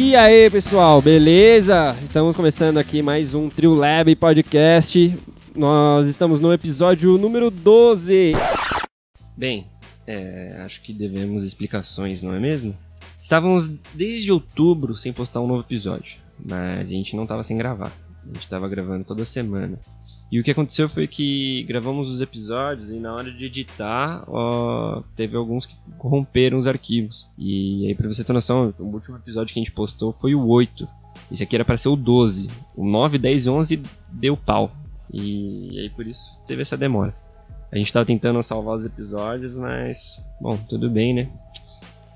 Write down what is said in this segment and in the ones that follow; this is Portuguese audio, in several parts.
E aí, pessoal, beleza? Estamos começando aqui mais um Trio Lab Podcast. Nós estamos no episódio número 12. Bem, é, acho que devemos explicações, não é mesmo? Estávamos desde outubro sem postar um novo episódio, mas a gente não estava sem gravar. A gente estava gravando toda semana. E o que aconteceu foi que gravamos os episódios e na hora de editar, ó, teve alguns que corromperam os arquivos. E aí, pra você ter noção, o último episódio que a gente postou foi o 8. Esse aqui era para ser o 12. O 9, 10 e 11 deu pau. E aí por isso teve essa demora. A gente tava tentando salvar os episódios, mas. Bom, tudo bem, né?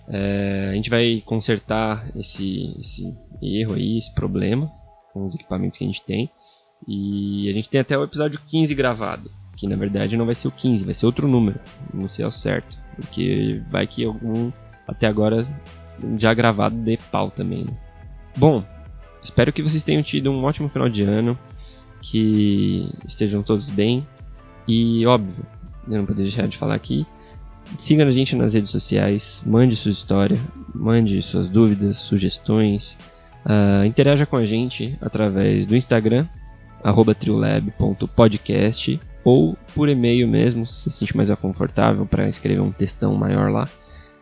É, a gente vai consertar esse, esse erro aí, esse problema com os equipamentos que a gente tem. E a gente tem até o episódio 15 gravado. Que na verdade não vai ser o 15, vai ser outro número. Não sei ao certo. Porque vai que algum até agora já gravado de pau também. Né? Bom, espero que vocês tenham tido um ótimo final de ano. Que estejam todos bem. E óbvio, eu não poderia deixar de falar aqui. Siga a gente nas redes sociais, mande sua história, mande suas dúvidas, sugestões. Uh, interaja com a gente através do Instagram, arroba triolab.podcast ou por e-mail mesmo, se se sente mais confortável para escrever um textão maior lá,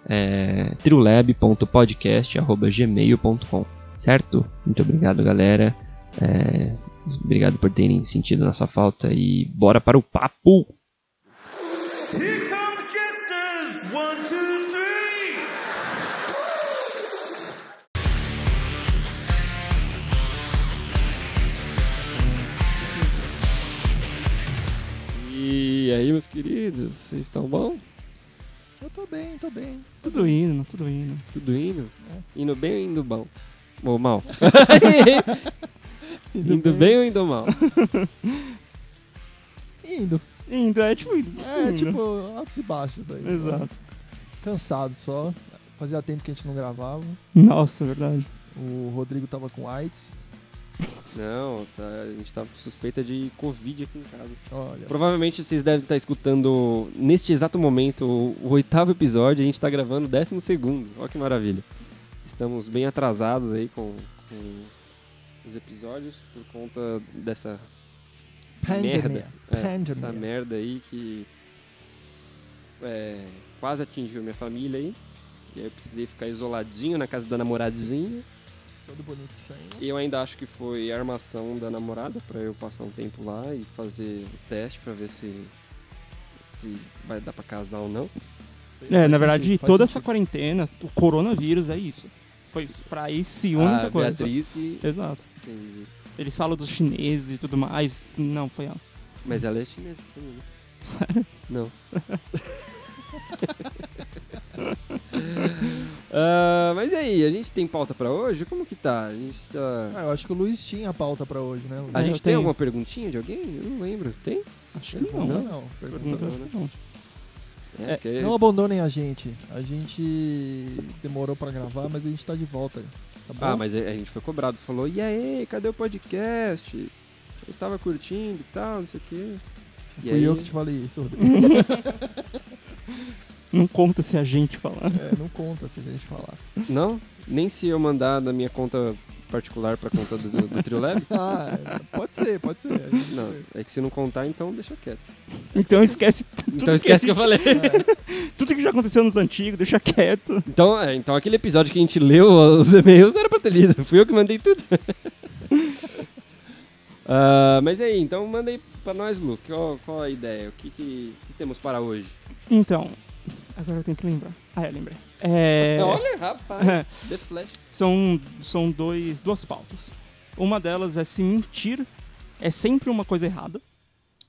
é triolab.podcast.gmail.com Certo? Muito obrigado, galera. É, obrigado por terem sentido nossa falta e bora para o papo! E aí, meus queridos, vocês estão bom? Eu tô bem, tô bem. Tudo indo, tudo indo. Tudo indo? Indo bem ou indo bom? Ou mal? indo, bem ou indo mal? Indo. Indo, é tipo indo. É, indo. tipo, altos e baixos aí. Exato. Cansado só. Fazia tempo que a gente não gravava. Nossa, verdade. O Rodrigo tava com AIDS. Não, tá, a gente tá suspeita de Covid aqui em casa. Olha. Provavelmente vocês devem estar escutando neste exato momento o, oitavo episódio, a gente tá gravando o décimo segundo. Olha que maravilha. Estamos bem atrasados aí com, com os episódios por conta dessa Pandemia. merda. É, Pandemia. essa merda aí que é, quase atingiu minha família aí. E aí eu precisei ficar isoladinho na casa da namoradinha. Todo bonitinho. E eu ainda acho que foi armação da namorada pra eu passar um tempo lá e fazer o teste pra ver se se vai dar pra casar ou não. É, na verdade, sentido, toda essa sentido. quarentena, o coronavírus é isso. Foi pra esse única a coisa. Beatriz que Exato. Entendi. Eles falam dos chineses e tudo mais. Não, foi ela. Mas ela é chinesa também. né? Sério? Não. Ah, mas e aí, a gente tem pauta pra hoje? Como que tá? A gente tá. Ah, eu acho que o Luiz tinha a pauta pra hoje, né? Luiz? A eu gente tem tenho. alguma perguntinha de alguém? Eu não lembro. Tem? Acho que não. Não, né? não. Pergunta, acho que não. É, É, porque- Não abandonem a gente. A gente demorou pra gravar, mas a gente tá de volta. Tá bom? Ah, mas a a gente foi cobrado. Falou, e aí, cadê o podcast? Eu tava curtindo e tal, não sei o quê. E Fui aí- eu que te falei isso, Rodrigo. Não conta se a gente falar. é, não conta se a gente falar. Não? Nem se eu mandar da minha conta particular pra conta do, do, do Triolab? Ah, é, pode ser, pode ser. Não, é que se não contar, então deixa quieto. Então esquece tudo Então esquece que eu falei. É, Tudo que já aconteceu nos antigos, deixa quieto. Então, é, então aquele episódio que a gente leu os e-mails não era pra ter lido. Fui eu que mandei tudo. Ah, mas aí, então manda aí pra nós, Lu. Qual, qual a ideia? O que, que, que temos para hoje? Então, agora eu tenho que lembrar. Ah, eu lembrei. É, Olha, rapaz. The Flash. são são dois, duas pautas. Uma delas é se mentir é sempre uma coisa errada.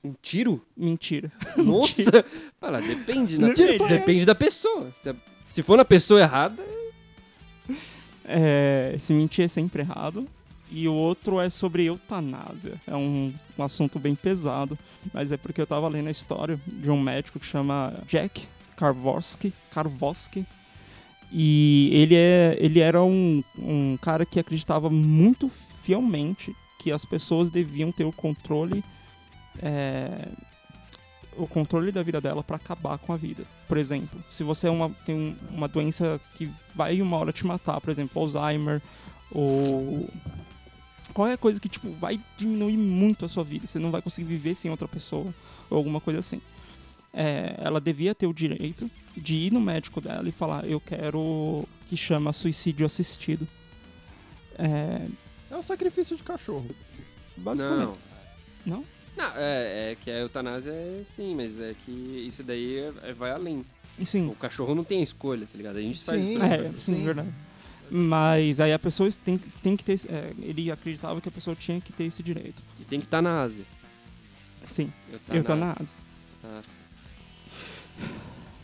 Um tiro? Mentira. Nossa! Fala, depende, né? Depende. Depende da pessoa. Se, a- se for na pessoa errada, É, se mentir é sempre errado. E o outro é sobre eutanásia. É um, um assunto bem pesado, mas é porque eu tava lendo a história de um médico que chama Jack Karvoski. Karvoski. E ele, é, ele era um, um cara que acreditava muito fielmente que as pessoas deviam ter o controle é, o controle da vida dela para acabar com a vida. Por exemplo, se você é uma, tem um- uma doença que vai uma hora te matar, por exemplo, Alzheimer ou qualquer coisa que tipo vai diminuir muito a sua vida, você não vai conseguir viver sem outra pessoa ou alguma coisa assim. É, ela devia ter o direito de ir no médico dela e falar eu quero que chama suicídio assistido. É, É um sacrifício de cachorro. basicamente. Não. Não? Não, é, é que a eutanásia é sim, mas é que isso daí é- é- vai além. Sim. O cachorro não tem escolha, tá ligado? A gente faz Sim. escolha. É, sim, Sim. verdade. Mas aí a pessoa tem, tem que ter. é, ele acreditava que a pessoa tinha que ter esse direito. E tem que estar na Ásia. Sim, Eutanásia. eutanásia. Tá.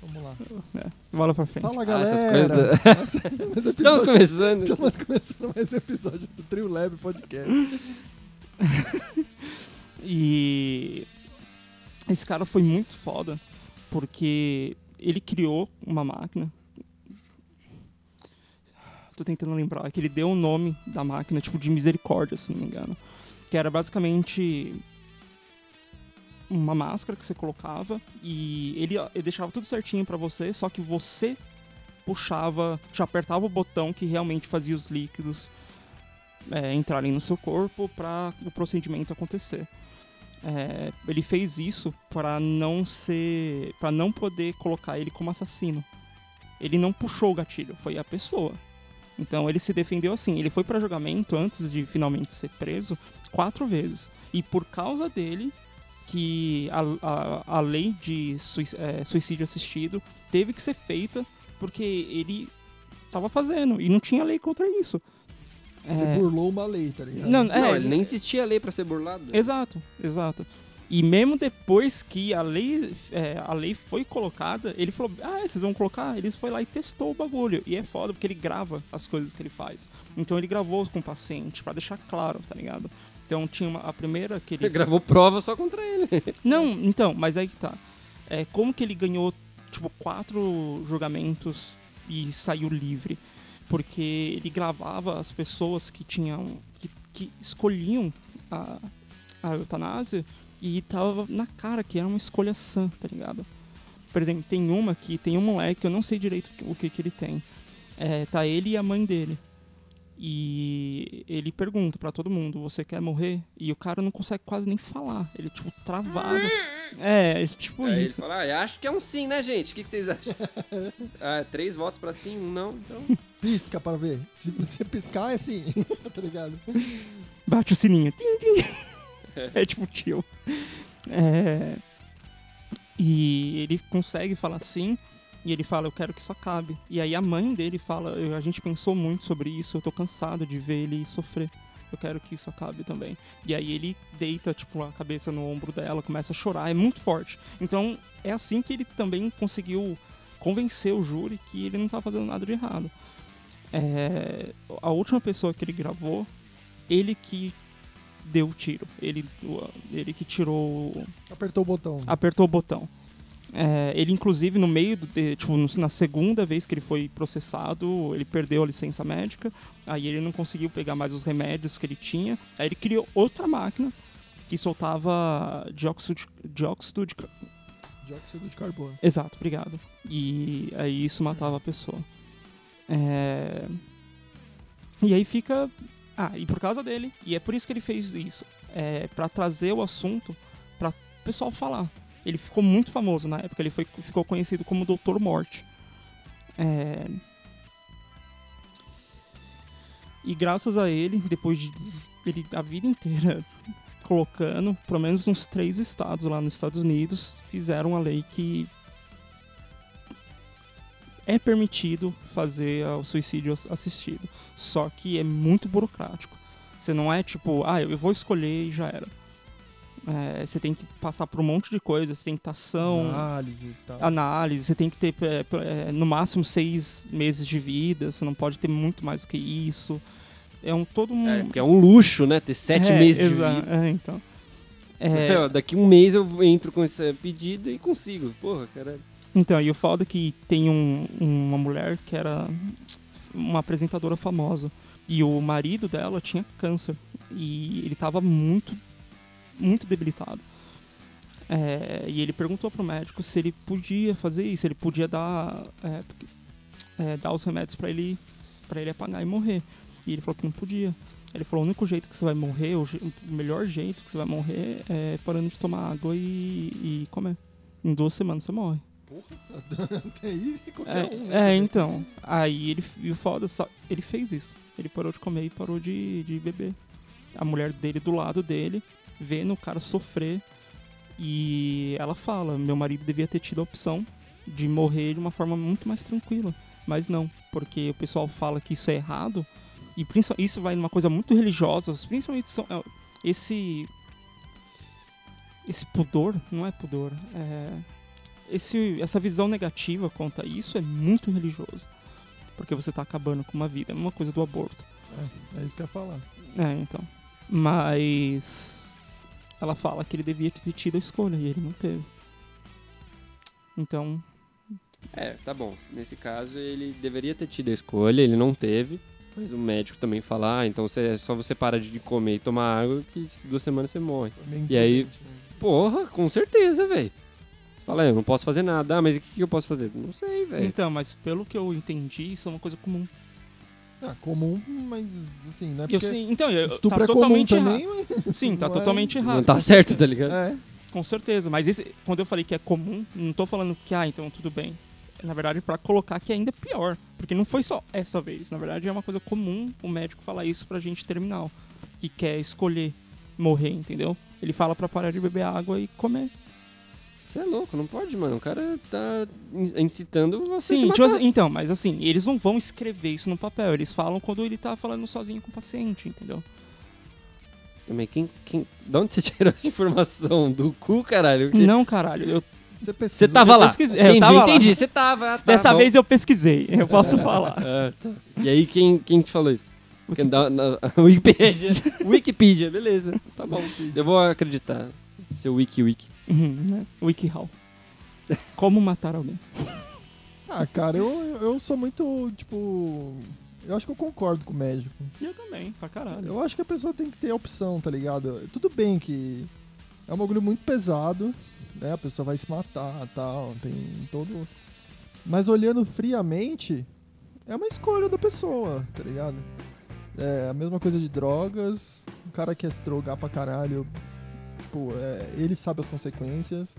Vamos lá. É, bola pra frente. Fala, Ah, galera. essas coisas Mais Estamos começando. Estamos começando mais um episódio do Trio Lab Podcast. E esse cara foi muito foda porque ele criou uma máquina. Tô tentando lembrar que ele deu o nome da máquina, tipo de misericórdia, se não me engano. Que era basicamente uma máscara que você colocava e ele, ele deixava tudo certinho pra você, só que você puxava, te apertava o botão que realmente fazia os líquidos é, entrarem no seu corpo para o procedimento acontecer. É, ele fez isso para não ser, para não poder colocar ele como assassino. Ele não puxou o gatilho, foi a pessoa. Então ele se defendeu assim. Ele foi para julgamento antes de finalmente ser preso quatro vezes e por causa dele que a, a, a lei de sui- é, suicídio assistido teve que ser feita porque ele estava fazendo e não tinha lei contra isso. Ele É, burlou uma lei, tá ligado? não, Não, é, ele nem existia a lei pra ser burlado. Exato, exato. E mesmo depois que a lei, é, a lei foi colocada, ele falou: Ah, vocês vão colocar? Ele foi lá e testou o bagulho. E é foda porque ele grava as coisas que ele faz. Então ele gravou com o paciente pra deixar claro, tá ligado? Então tinha uma, a primeira que ele. Ele gravou prova só contra ele. Não, então, mas aí que tá. É, como que ele ganhou, tipo, quatro julgamentos e saiu livre? Porque ele gravava as pessoas que tinham. que, que escolhiam a, a eutanásia e tava na cara que era uma escolha sã, tá ligado? Por exemplo, tem uma que tem um moleque, eu não sei direito o que, que ele tem. É, tá ele e a mãe dele. E ele pergunta pra todo mundo: Você quer morrer? E o cara não consegue quase nem falar. Ele, tipo, travado. É, tipo Aí ele isso. fala, ah, acho que é um sim, né, gente? O que, que vocês acham? ah, três votos pra sim, um não, então... Pisca pra ver. Se você piscar, é sim. tá ligado? Bate o sininho. É tipo tio. É, E ele consegue falar sim. E ele fala, eu quero que isso acabe. E aí a mãe dele fala, "Eu- a gente pensou muito sobre isso, eu tô cansado de ver ele sofrer. Eu quero que isso acabe também. E aí ele deita, tipo, a cabeça no ombro dela, começa a chorar, é muito forte. Então é assim que ele também conseguiu convencer o júri que ele não tá fazendo nada de errado. É, a última pessoa que ele gravou, ele que deu o tiro. Ele, ele que tirou. Apertou o botão. apertou o botão. É, ele, inclusive, no meio, do, de- tipo, na segunda vez que ele foi processado, ele perdeu a licença médica, aí ele não conseguiu pegar mais os remédios que ele tinha, aí ele criou outra máquina que soltava dióxido de, dióxido de Dióxido de carbono. Exato, obrigado. E aí isso matava a pessoa. É, E aí fica. Ah, e por causa dele, e é por isso que ele fez isso, é para trazer o assunto para o pessoal falar. Ele ficou muito famoso na época, ele foi, ficou conhecido como Doutor Morte. É, E graças a ele, depois de ele a vida inteira colocando, pelo menos uns três estados lá nos Estados Unidos fizeram a lei que é permitido fazer o suicídio ass- assistido. Só que é muito burocrático. Você não é tipo, ah, eu vou escolher e já era. É, você tem que passar por um monte de coisas, você tem que ter ação, Análises tal. análise, você tem que ter é, é, no máximo seis meses de vida, você não pode ter muito mais do que isso. É um todo um. É, porque é um luxo, né? Ter sete É, meses de vida. É, então. É, Daqui um mês eu entro com esse pedido e consigo. Porra, caralho. Então, e o foda é que tem um- uma mulher que era uma apresentadora famosa. E o marido dela tinha câncer. E ele tava muito, muito debilitado. É, e ele perguntou pro médico se ele podia fazer isso, ele podia dar, é, é, dar os remédios para ele, pra ele apagar e morrer. E ele falou que não podia. Ele falou, o único jeito que você vai morrer, o, o melhor jeito que você vai morrer é parando de tomar água e, e comer. Em duas semanas você morre. Até aí, qualquer É, um, né? é, então. Aí ele, e o foda, ele fez isso. Ele parou de comer e parou de, de beber. A mulher dele do lado dele, vendo o cara sofrer. E ela fala: meu marido devia ter tido a opção de morrer de uma forma muito mais tranquila. Mas não, porque o pessoal fala que isso é errado. E isso vai numa coisa muito religiosa, principalmente são, é, esse. Esse pudor, não é pudor, é esse, essa visão negativa quanto a isso é muito religioso. Porque você tá acabando com uma vida. É uma coisa do aborto. É isso que eu ia falar. É, então. Mas. Ela fala que ele devia ter tido a escolha e ele não teve. Então. É, tá bom. Nesse caso, ele deveria ter tido a escolha, ele não teve. Mas o médico também fala, ah, então você, é só você para de comer e tomar água que duas semanas você morre. Meio E aí- né? Porra, com certeza, velho. Fala, eu não posso fazer nada. Ah, mas o que, que eu posso fazer? Não sei, velho. Então, mas pelo que eu entendi, isso é uma coisa comum. Ah, comum, mas assim, não é Eu, porque sim, então, eu, estupro tá é comum totalmente também, mas... Sim, tá Não é- totalmente errado. Não tá certo, tá ligado? É, Com certeza, mas esse, quando eu falei que é comum, não tô falando que, ah, então tudo bem. Na verdade, pra colocar que é ainda pior. Porque não foi só essa vez. Na verdade, é uma coisa comum o médico falar isso pra gente terminal. Que quer escolher morrer, entendeu? Ele fala pra parar de beber água e comer. Você é louco, não pode, mano. O cara tá in- incitando você Sim, tipo assim, então, mas assim, eles não vão escrever isso no papel. Eles falam quando ele tá falando sozinho com o paciente, entendeu? Mas quem, quem... De onde você tirou essa informação? Do cu, caralho? Que- Não, caralho. Eu, você pesquisou. Você tava Eu lá. pesquisei, é, eu entendi, tava lá. entendi. Você tava. tá dessa bom. vez eu pesquisei, eu posso falar. Ah, tá. E aí, quem, quem te falou isso? Quem dá, na, Wikipedia. Wikipedia, beleza. Tá bom. Eu vou acreditar. Seu Wiki Wiki. Uhum, né? WikiHow. Como matar alguém. Ah, cara, eu, eu sou muito, tipo... Eu acho que eu concordo com o médico. Eu também, pra caralho. Eu acho que a pessoa tem que ter a opção, tá ligado? Tudo bem que é um bagulho muito pesado, né? A pessoa vai se matar tal, tem todo. Mas olhando friamente, é uma escolha da pessoa, tá ligado? É a mesma coisa de drogas, o cara quer se drogar pra caralho, tipo, é, ele sabe as consequências.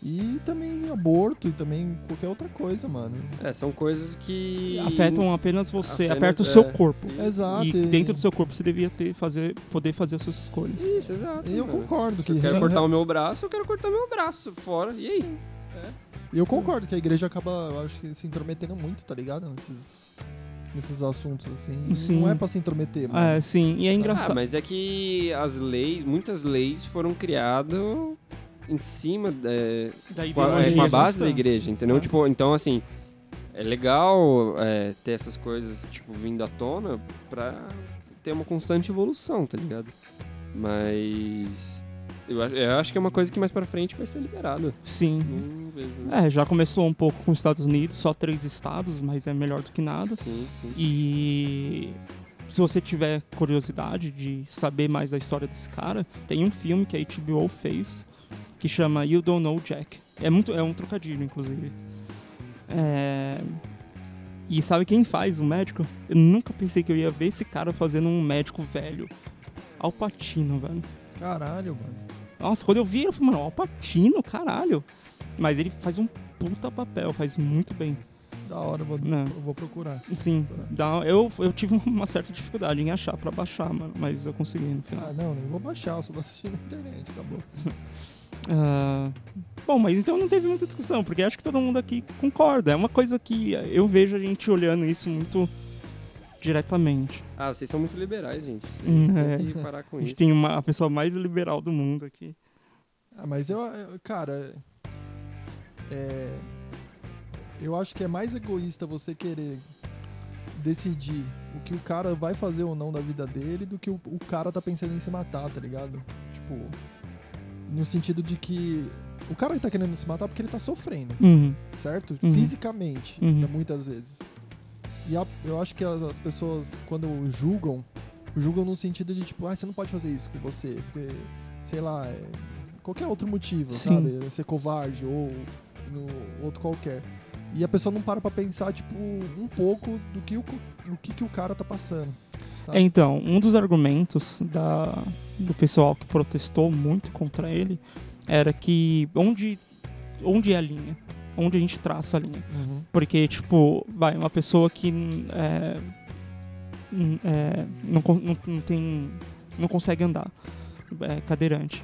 E também aborto e também qualquer outra coisa, mano. É, são coisas que. Afetam apenas você, Apenas, aperta o é. seu corpo. Exato. E dentro do seu corpo você devia ter, fazer, poder fazer as suas escolhas. Isso, exato. E eu mano. concordo Se que eu quero cortar o meu braço, eu quero cortar meu braço fora. E aí? E eu concordo que a igreja acaba, eu acho que se intrometendo muito, tá ligado? Nesses, nesses assuntos, assim. Sim. Não é pra se intrometer, mano. É, sim, e é Ah, engraçado. mas é que as leis, muitas leis foram criadas em cima é, da com, a, é, ideologia com a base cristã. da igreja, entendeu? É. Tipo, então assim, é legal é, ter essas coisas, tipo, vindo à tona pra ter uma constante evolução, tá ligado? Mas eu, acho- eu acho que é uma coisa que mais pra frente vai ser liberada. Sim. Não vejo. É, já começou um pouco com os Estados Unidos, só três estados, mas é melhor do que nada. Sim, sim. E se você tiver curiosidade de saber mais da história desse cara, tem um filme que a HBO fez que chama You Don't Know Jack. É muito, é um trocadilho, inclusive. É, E sabe quem faz o médico? Eu nunca pensei que eu ia ver esse cara fazendo um médico velho. Al Pacino, velho. Caralho, mano. Nossa, quando eu vi, eu falei, mano, Al Pacino, caralho. Mas ele faz um puta papel, faz muito bem. Da hora, eu vou, Não. eu vou procurar. Sim, dá, eu, eu tive uma certa dificuldade em achar pra baixar, mano, mas eu consegui no final. Ah, não, nem vou baixar, eu só vou assistir na internet, acabou. Ah, bom, mas então não teve muita discussão, porque acho que todo mundo aqui concorda. É uma coisa que eu vejo a gente olhando isso muito diretamente. Ah, vocês são muito liberais, gente. Vocês Hum, têm é. que parar com A gente isso. tem uma, a pessoa mais liberal do mundo aqui. Ah, mas eu, cara, é, eu acho que é mais egoísta você querer decidir o que o cara vai fazer ou não da vida dele do que o, o cara tá pensando em se matar, tá ligado? Tipo, no sentido de que o cara tá querendo se matar porque ele tá sofrendo, Uhum. certo? Uhum. Fisicamente, Uhum. muitas vezes. E a- eu acho que as, as pessoas, quando julgam, julgam no sentido de tipo, ah, você não pode fazer isso com você, porque, sei lá, é, qualquer outro motivo, Sim. sabe? Ser covarde ou no outro qualquer. E a pessoa não para pra pensar, tipo, um pouco do que o, do que, que o cara tá passando. sabe? É, então, um dos argumentos da, do pessoal que protestou muito contra ele era que onde, onde é a linha? Onde a gente traça a linha? Uhum. Porque, tipo, vai, uma pessoa que é, é, não, não, não tem. não consegue andar, é cadeirante.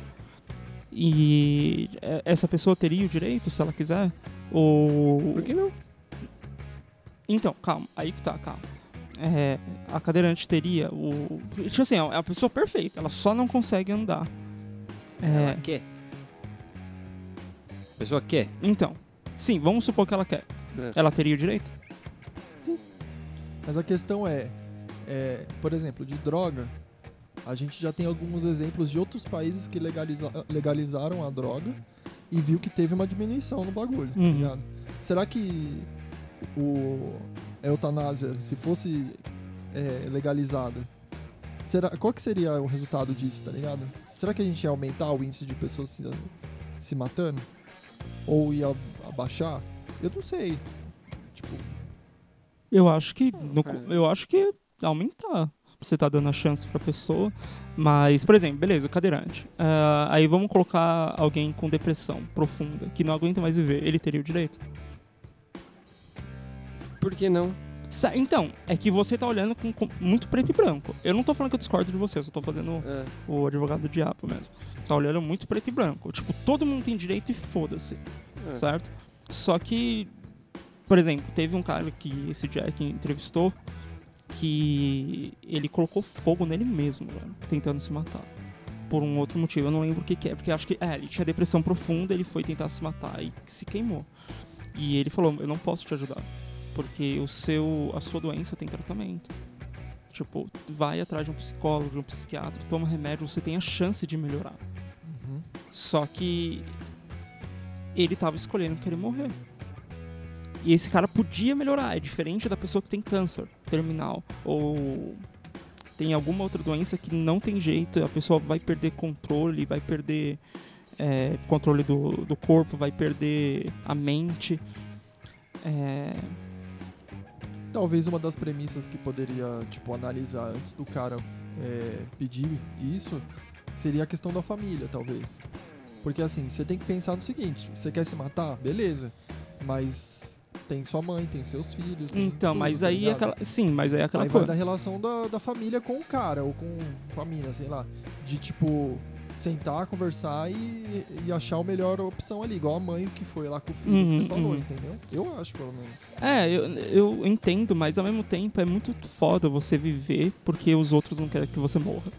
E é, essa pessoa teria o direito, se ela quiser? Ou. Por que não? Então, calma, aí que tá, calma. É, a cadeirante teria o. Tipo assim, é a pessoa perfeita, ela só não consegue andar. Ela É, quer. A pessoa quer. então, sim, vamos supor que ela quer. É. Ela teria o direito? Mas a questão é, é, por exemplo, de droga, a gente já tem alguns exemplos de outros países que legaliza- legalizaram a droga e viu que teve uma diminuição no bagulho, tá Uhum. ligado? Será que o a eutanásia, se fosse é, legalizada, será, qual que seria o resultado disso, tá ligado? Será que a gente ia aumentar o índice de pessoas se, se matando? Ou ia abaixar? Eu não sei. Tipo, Eu acho que. no co- É. eu acho que aumentar. Você tá dando a chance pra pessoa. Mas, por exemplo, beleza, o cadeirante. Ah, aí vamos colocar alguém com depressão profunda, que não aguenta mais viver. Ele teria o direito? Por que não? Então, é que você tá olhando com, com muito preto e branco. Eu não tô falando que eu discordo de você, eu só tô fazendo É. o advogado do diabo mesmo. Tá olhando muito preto e branco. Tipo, todo mundo tem direito e foda-se. É. certo? Só que, por exemplo, teve um cara que esse Jack entrevistou que ele colocou fogo nele mesmo, tentando se matar. Por um outro motivo, eu não lembro o que, que é, porque acho que é, ele tinha depressão profunda, ele foi tentar se matar e se queimou. E ele falou: "Eu não posso te ajudar, porque o seu a sua doença tem tratamento. Tipo, vai atrás de um psicólogo, de um psiquiatra, toma remédio, você tem a chance de melhorar. uhum. Só que ele tava escolhendo querer morrer. E esse cara podia melhorar, é diferente da pessoa que tem câncer terminal ou tem alguma outra doença que não tem jeito, a pessoa vai perder controle, vai perder é, controle do, do corpo, vai perder a mente. É, Talvez uma das premissas que poderia, tipo, analisar antes do cara é, pedir isso seria a questão da família, talvez. Porque assim, você tem que pensar no seguinte, você quer se matar? Beleza. Mas tem sua mãe, tem seus filhos. tem então, tudo, mas tá aí é aquela. Sim, mas aí é aquela Aí coisa. da relação da, da família com o cara, ou com, com a mina, sei lá. De tipo, sentar, conversar e, e achar a melhor opção ali. Igual a mãe que foi lá com o filho que Uhum, você falou, uhum. entendeu? Eu acho, pelo menos. É, eu, eu entendo, mas ao mesmo tempo é muito foda você viver porque os outros não querem que você morra.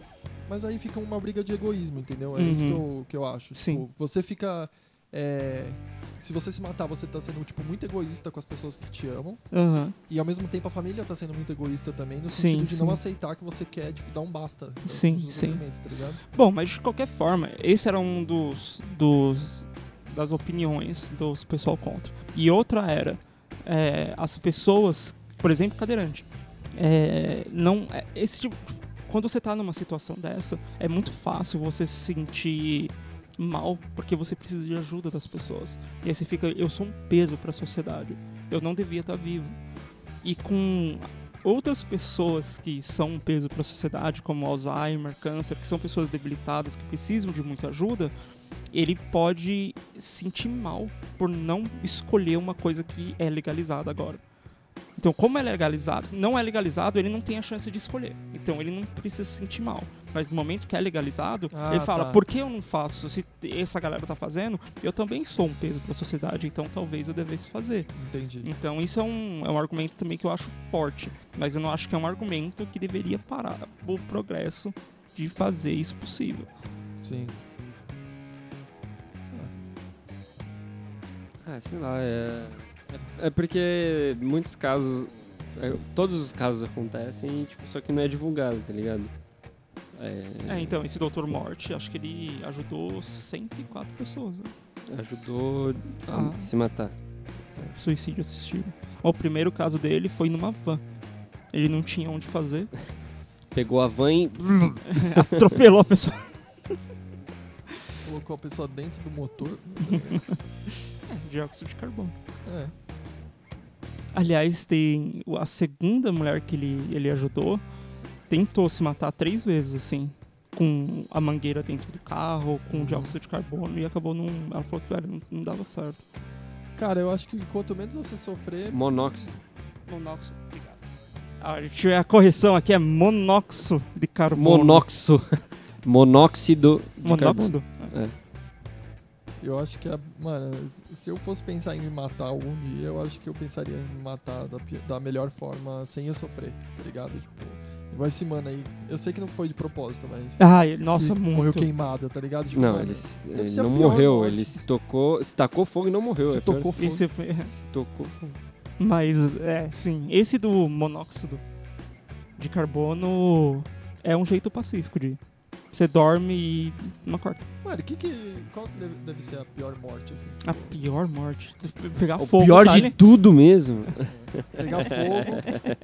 Mas aí fica uma briga de egoísmo, entendeu? É isso que Uhum. eu, que eu acho. Sim. Tipo, você fica. é, se você se matar, você tá sendo, tipo, muito egoísta com as pessoas que te amam. Aham. E ao mesmo tempo a família tá sendo muito egoísta também, no Sim, sentido de sim. não aceitar que você quer, tipo, dar um basta. no Sim, sim. Tá ligado? Bom, mas de qualquer forma, esse era um dos, dos das opiniões dos pessoal contra. E outra era é, as pessoas, por exemplo, cadeirante. É, não, é, esse tipo, quando você tá numa situação dessa, é muito fácil você se sentir mal porque você precisa de ajuda das pessoas. E aí você fica, eu sou um peso para a sociedade. Eu não devia estar vivo. E com outras pessoas que são um peso para a sociedade, como Alzheimer, câncer, que são pessoas debilitadas que precisam de muita ajuda, ele pode sentir mal por não escolher uma coisa que é legalizada agora. Então, como é legalizado, não é legalizado, ele não tem a chance de escolher. Então, ele não precisa se sentir mal. Mas no momento que é legalizado, Ah, ele fala: tá. por que eu não faço? Se essa galera tá fazendo, eu também sou um peso para a sociedade, então talvez eu devesse fazer. Entendi. Então isso é um, é um argumento também que eu acho forte, mas eu não acho que é um argumento que deveria parar o progresso de fazer isso possível. Sim. Ah, sei lá, é. É, porque muitos casos. é, todos os casos acontecem, tipo, só que não é divulgado, tá ligado? É, É, então, esse Dr. Morte, acho que ele ajudou 104 pessoas, né? Ajudou a Ah. se matar. Suicídio assistido. O primeiro caso dele foi numa van. Ele não tinha onde fazer. Pegou a van e. Atropelou a pessoa. Colocou a pessoa dentro do motor. É, dióxido de carbono. é. Aliás, tem a segunda mulher que ele, ele ajudou. tentou se matar três vezes, assim. Com a mangueira dentro do carro, com Uhum. dióxido de carbono, e acabou não. Ela falou que velho, não, não dava certo. Cara, eu acho que quanto menos você sofrer, Monóxido. Monóxido, obrigado. Ah, a, gente- a correção aqui é monóxido de carbono. Monóxido. Monóxido de carbono. Monóxido. Eu acho que, a, mano, se eu fosse pensar em me matar algum dia, eu acho que eu pensaria em me matar da, da melhor forma, sem eu sofrer, tá ligado? Tipo, igual esse mano aí, eu sei que não foi de propósito, mas... Ai, nossa, que muito. Morreu queimado, tá ligado? Tipo, Não, mano, ele, se- ele não morreu, morte. ele se tocou, se tacou fogo e não morreu. se é pior. tocou fogo. Esse, Se tocou fogo. mas, é, sim. Esse do monóxido de carbono é um jeito pacífico de. Você dorme e não acorda. Mano, que que, qual deve, deve ser a pior morte, assim? A pior morte. Pegar O fogo. pior tá de ali- tudo mesmo. Pegar fogo,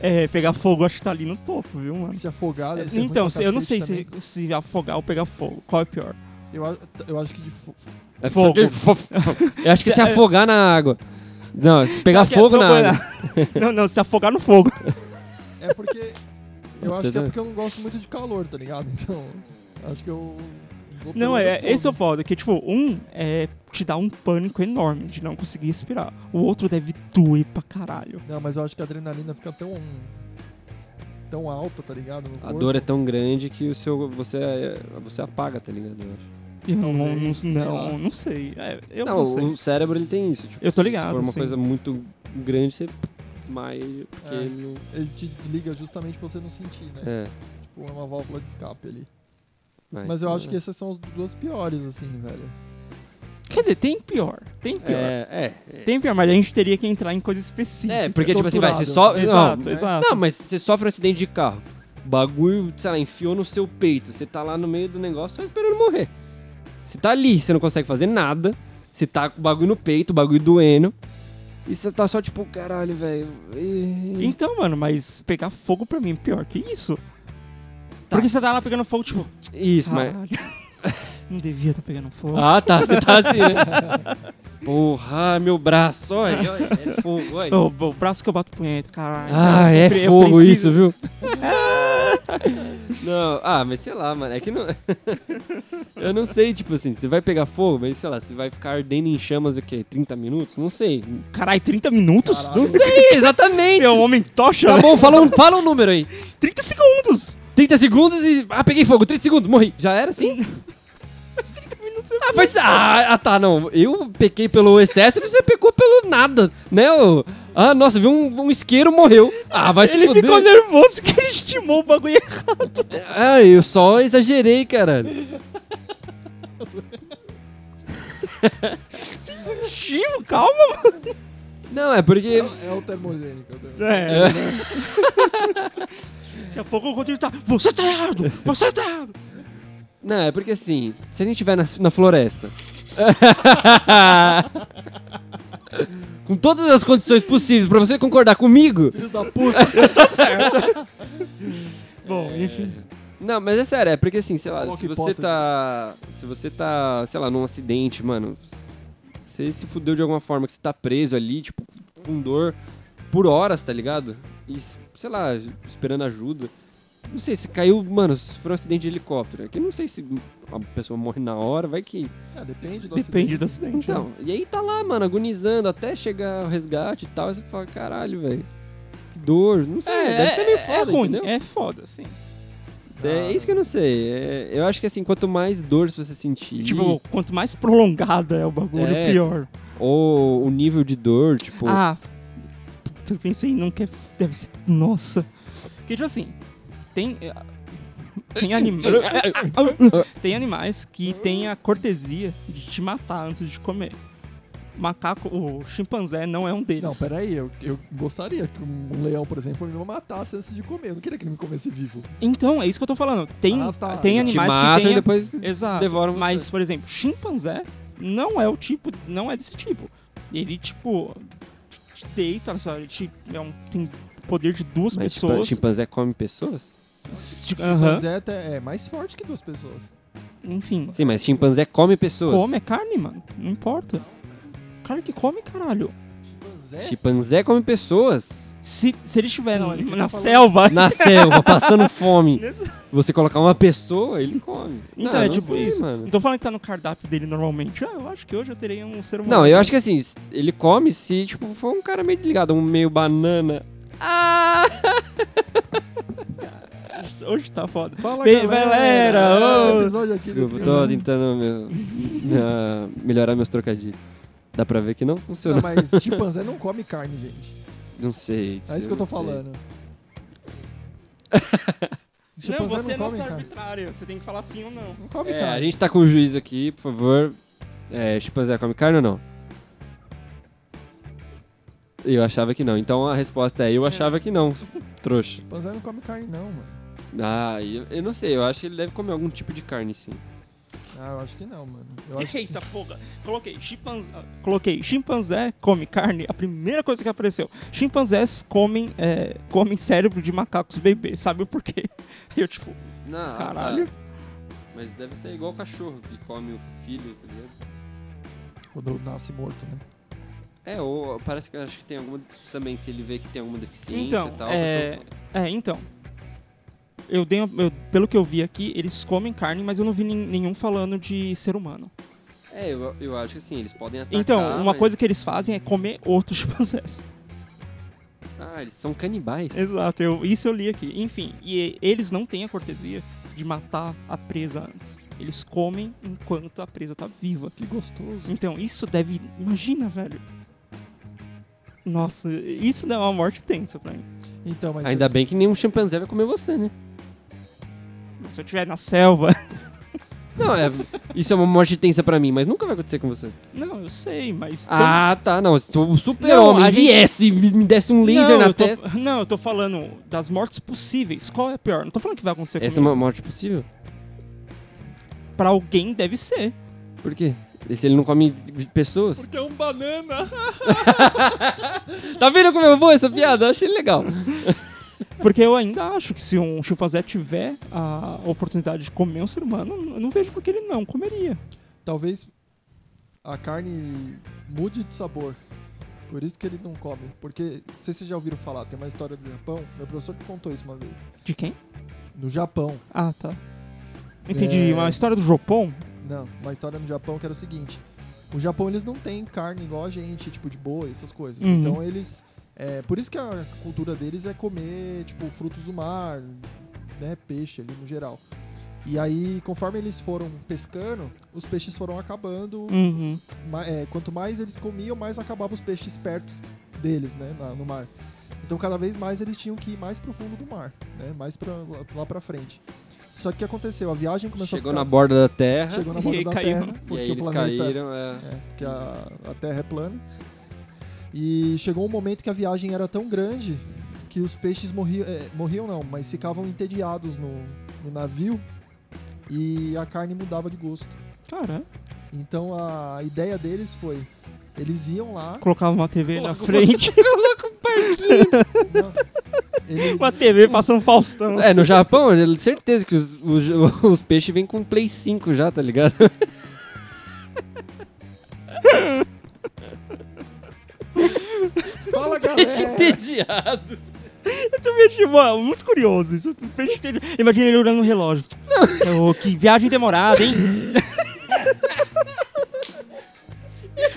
É, pegar fogo acho que tá ali no topo, viu, mano? se afogar, deve ser Então, se- eu não sei se, se afogar ou pegar fogo. Qual é pior? Eu, eu acho que de fo- É Fogo. porque- fo- fo- Eu acho que se Se- afogar na água. Não, se pegar é fogo na fogo, água. Não, não, se afogar no fogo. É porque. Eu acho que é porque eu não gosto muito de calor, tá ligado? Então. Acho que eu. vou Não, pelo é, fogo. esse é o foda, que tipo, um é te dá um pânico enorme de não conseguir respirar. O outro deve doer pra caralho. Não, mas eu acho que a adrenalina fica tão. tão alta, tá ligado? No A corpo. dor é tão grande que o seu você você apaga, tá ligado? Eu acho. Eu não, não, Talvez, sei lá. não, não sei. É, eu não, não, sei. o cérebro ele tem isso. Tipo, Eu tô se- ligado, Se for uma sim. coisa muito grande, você desmaia. Porque É. ele não. Ele te desliga justamente pra você não sentir, né? É. Tipo, é uma válvula de escape ali. Mas, Mas eu acho é. que essas são as duas piores, assim, velho. Quer dizer, tem pior. Tem pior. É, é. é. Tem pior, mas a gente teria que entrar em coisa específica. É, porque tipo assim, vai, você só. Exato, não, exato. Não, mas você sofre um acidente de carro. Bagulho, sei lá, enfiou no seu peito. Você tá lá no meio do negócio só esperando morrer. Você tá ali, você não consegue fazer nada. Você tá com o bagulho no peito, o bagulho doendo. E você tá só tipo, caralho, velho. e- Então, mano, mas pegar fogo pra mim é pior que isso. Tá. Porque você tá lá pegando fogo, tipo, Isso, mas. caralho, não devia estar pegando fogo. Ah, tá, você tá assim, né? Porra, meu braço, olha, olha, é fogo, olha. O, o braço que eu bato punheta, caralho. Ah, é eu fogo preciso- isso, viu? não, ah, mas sei lá, mano, é que não... Eu não sei, tipo assim, você vai pegar fogo, mas sei lá, você vai ficar ardendo em chamas o quê? 30 minutos? Não sei. Caralho, 30 minutos? Caralho. Não sei, exatamente. É um homem tocha, Tá velho. bom, fala um, fala um número aí. 30 segundos! 30 segundos e... Ah, peguei fogo, 30 segundos, morri. Já era assim? Mas 30 minutos é Ah, mas... Ah, ah, tá, não. Eu pequei pelo excesso e você pecou pelo nada, né? ô? Ah, nossa, viu um, um isqueiro, morreu. Ah, vai se Ele fuder. ficou nervoso porque ele estimou o bagulho errado. Ah, eu só exagerei, caralho. Estimo, calma, mano. Não, é porque... É o termogênico. é o termogênico. É. Daqui a pouco o Rodrigo tá. Você tá errado! Você tá errado! Não, é porque assim, se a gente estiver na, na floresta. com todas as condições possíveis pra você concordar comigo. Filhos da puta. Tá certo. Bom, enfim. Não, mas é sério, é porque assim, sei lá, se você hipóteses. tá. Se você tá, sei lá, num acidente, mano. Você se fudeu de alguma forma, que você tá preso ali, tipo, com dor por horas, tá ligado? E, sei lá, esperando ajuda. Não sei, se caiu, mano, se for um acidente de helicóptero. É que eu não sei se a pessoa morre na hora, vai que. É, depende do Depende acidente. do acidente. Então, né? e aí tá lá, mano, agonizando até chegar o resgate e tal. E você fala, caralho, velho. Que dor, não sei, deve ser meio foda, é ruim, entendeu? é foda, sim. É isso que eu não sei. É, eu acho que assim, quanto mais dor você sentir, Tipo, quanto mais prolongada é o bagulho, É. pior. ou o nível de dor, tipo. Ah, eu pensei num que é- deve ser. Nossa. Porque, tipo assim, tem. eh, Tem, anima... tem animais que têm a cortesia de te matar antes de comer. Macaco, o chimpanzé não é um deles. Não, peraí, eu, eu gostaria que um leão, por exemplo, me matasse antes de comer. Eu não queria que ele me comesse vivo. Então, é isso que eu tô falando. Tem, Ah, tá. tem te animais matam que têm. e depois Exato. devoram você. Mas, por exemplo, chimpanzé não é o tipo, não é desse tipo. Ele, tipo, te deita, sabe? Ele te, é um, tem poder de duas Mas tipo, pessoas. chimpanzé come pessoas? Chimpanzé até é mais forte que duas pessoas. Enfim. Sim, mas chimpanzé come pessoas. Come, é carne, mano. Não importa. Cara que come, caralho. Chimpanzé? Chimpanzé come pessoas. Se, se ele estiver Não, na, ele tá na selva. Na selva, passando fome. Você colocar uma pessoa, ele come. Então, Não, é não tipo sei, isso. mano. Não tô falando que tá no cardápio dele normalmente. Ah, eu acho que hoje eu teria um ser humano. Não, eu acho que assim, ele come se, tipo, for um cara meio desligado, um meio banana. Ah! Hoje tá foda. Fala, Bem, galera! galera, do Desculpa, tô tentando meu, ah, melhorar meus trocadilhos. Dá pra ver que não funciona. Não, mas chimpanzé não come carne, gente. Não sei. É isso que eu tô não sei. falando. Não, você é não nossa come carne. arbitrária. Você tem que falar sim ou não. Não come É, carne. a gente tá com o juiz aqui, por favor. É, chimpanzé come carne ou não? Eu achava que não. Então a resposta é eu achava que não, trouxa. Chimpanzé não come carne, não, mano. Ah, eu, eu não sei, eu acho que ele deve comer algum tipo de carne sim. Ah, eu acho que não, mano. Eu acho que Eita porra. Coloquei chimpanzé, coloquei chimpanzé come carne. A primeira coisa que apareceu. Chimpanzés comem, é, comem cérebro de macacos bebês. Sabe por quê? Eu tipo, Não, caralho. tá. Mas deve ser igual o cachorro que come o filho, tá ligado? quando nasce morto, né? É, ou parece que acho que tem alguma também, se ele vê que tem alguma deficiência Então, e tal. o é- cachorro- É, então. Eu dei, eu- pelo que eu vi aqui, eles comem carne, mas eu não vi nenhum falando de ser humano. É, eu, eu acho que assim, eles podem atacar. Então, uma mas- coisa que eles fazem é comer outros chimpanzés. Ah, eles são canibais. Exato, eu, isso eu li aqui. Enfim, e eles não têm a cortesia de matar a presa antes. Eles comem enquanto a presa tá viva. Que gostoso. Então, isso deve. Imagina, velho. Nossa, isso dá uma morte tensa pra mim. Então, mas Ainda esse- bem que nenhum chimpanzé vai comer você, né? Se eu estiver na selva. Não, é, isso é uma morte tensa pra mim, mas nunca vai acontecer com você. Não, eu sei, mas. Ah, tá, não. Se o super-homem gente- viesse e me desse um laser não, na tô, testa... Não, eu tô falando das mortes possíveis. Qual é a pior? Não tô falando que vai acontecer Essa é comigo. uma morte possível? Pra alguém deve ser. Por quê? Se ele não come pessoas? Porque é um banana. Tá vendo como eu vou essa piada? Eu achei legal. Porque eu ainda acho que se um chimpanzé tiver a oportunidade de comer um ser humano, eu não vejo porque ele não comeria. talvez a carne mude de sabor. Por isso que ele não come. Porque, não sei se vocês já ouviram falar, tem uma história do Japão. Meu professor que contou isso uma vez. De quem? No Japão. Ah, tá. Entendi. É. Uma história do Jopon? Não, uma história no Japão que era o seguinte. O Japão, eles não têm carne igual a gente, tipo de boi, essas coisas. Uhum. Então eles... É, por isso que a cultura deles é comer, tipo, frutos do mar, né, peixe ali no geral. E aí, conforme eles foram pescando, os peixes foram acabando. Uhum. Ma- é, quanto mais eles comiam, mais acabavam os peixes perto deles, né, na- no mar. Então, cada vez mais eles tinham que ir mais pro fundo do mar, né, mais pra, lá, pra frente. Só que o que aconteceu? A viagem começou Chegou a na ficar... borda da Terra Chegou na E borda aí da caiu. Terra, e aí eles planeta... caíram. É. É, porque a, a Terra é plana. E chegou um momento que a viagem era tão grande que os peixes morriam, é, morriam não, mas ficavam entediados no, no navio e a carne mudava de gosto. Cara, Então a ideia deles foi, eles iam lá, colocava uma TV na Coloca- frente. não, eles, uma TV passando Faustão. É, no Japão, certeza que os, os, os peixes vêm com Play 5 já, tá ligado? fala Peixe galera, entediado. Eu também achei mano, muito curioso isso. O peixe teve- Imagina ele olhando no relógio. Ô, que viagem demorada, hein?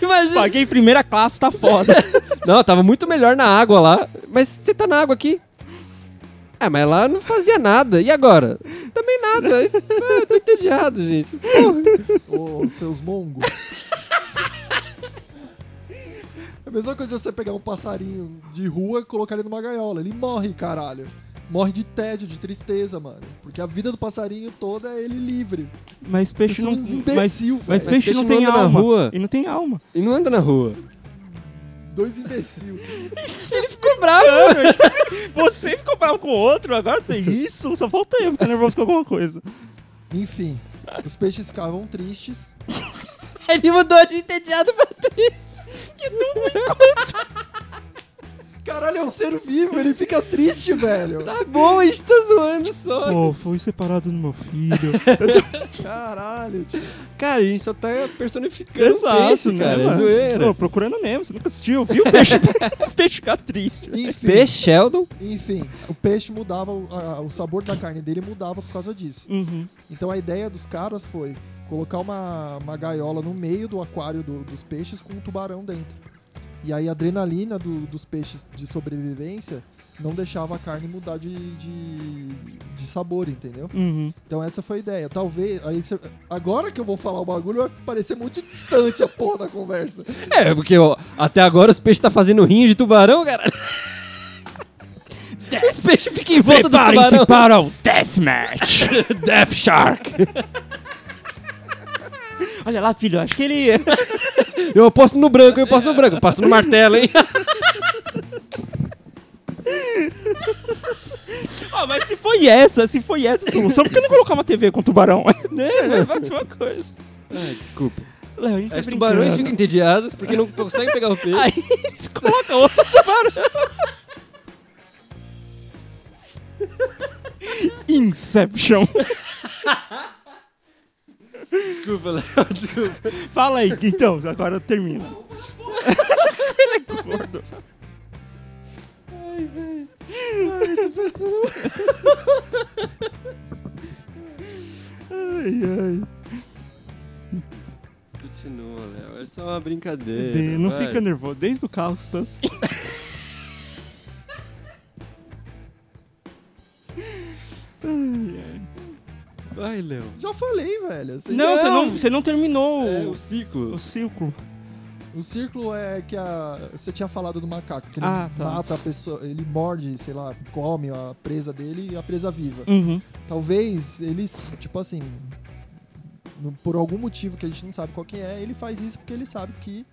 Imagina. Paguei primeira classe, tá foda. Não, tava muito melhor na água lá. Mas você tá na água aqui. Ah, mas lá não fazia nada. E agora? Também nada. Ah, eu tô entediado, gente. Porra. ô seus mongos. É a mesma coisa de você pegar um passarinho de rua e colocar ele numa gaiola. Ele morre, caralho. Morre de tédio, de tristeza, mano. Porque a vida do passarinho toda é ele livre. Mas peixe Vocês não. uns Mas, imbecil, mas velho. peixe, peixe não não tem anda na alma. rua. E não tem alma. E não anda na rua. Dois imbecil. Ficou bravo. Você ficou bravo com o outro, agora tem isso. Só falta eu ficar nervoso com alguma coisa. Enfim, os peixes ficavam tristes. Ele mudou de entediado pra triste. Caralho, é um ser vivo, ele fica triste. velho. Tá bom, a gente tá zoando só. Pô, fui separado do meu filho. Caralho, tio. Cara, a gente só tá personificando Exato, o peixe, né, cara. É zoeira. Pô, procurando Nemo, você nunca assistiu, viu? O peixe, o peixe ficar triste. Enfim, Peixe Sheldon. enfim, o peixe mudava, o, a- o sabor da carne dele mudava por causa disso. Uhum. Então a ideia dos caras foi colocar uma, uma gaiola no meio do aquário do- dos peixes com um tubarão dentro. E aí a adrenalina do- dos peixes de sobrevivência não deixava a carne mudar de, de, de sabor, entendeu? Uhum. Então essa foi a ideia. Talvez. Aí cê- agora que eu vou falar o bagulho, vai parecer muito distante a porra da conversa. É, porque ó, até agora os peixes tá fazendo rinho de tubarão, cara. Os peixes ficam em volta do tubarão. para o Deathmatch. Death Shark. Olha lá, filho, acho que ele... Eu aposto no branco, eu aposto no branco. Eu aposto no martelo, hein? Ah, mas se foi essa, se foi essa a solução, por que não colocar uma TV com tubarão? né? É a última coisa. Ai, desculpa. Léo, tá Os tubarões ficam entediados porque não conseguem pegar o peixe. Aí eles colocam outro tubarão. Inception. Desculpa, Léo, desculpa. Fala aí, então, agora termina. Ele é gordo. Ai, ai. Continua, Léo. É só uma brincadeira. De- não vai. fica nervoso, desde o carro você tá assim. Vai, Léo. Já falei, velho. Você- Não, você não, você não terminou É, o, ciclo. o círculo. O círculo é que a. Você tinha falado do macaco, que ele Ah, tá. mata a pessoa, ele morde, sei lá, come a presa dele e a presa viva. Uhum. Talvez eles, tipo assim, por algum motivo que a gente não sabe qual que é, ele faz isso porque ele sabe que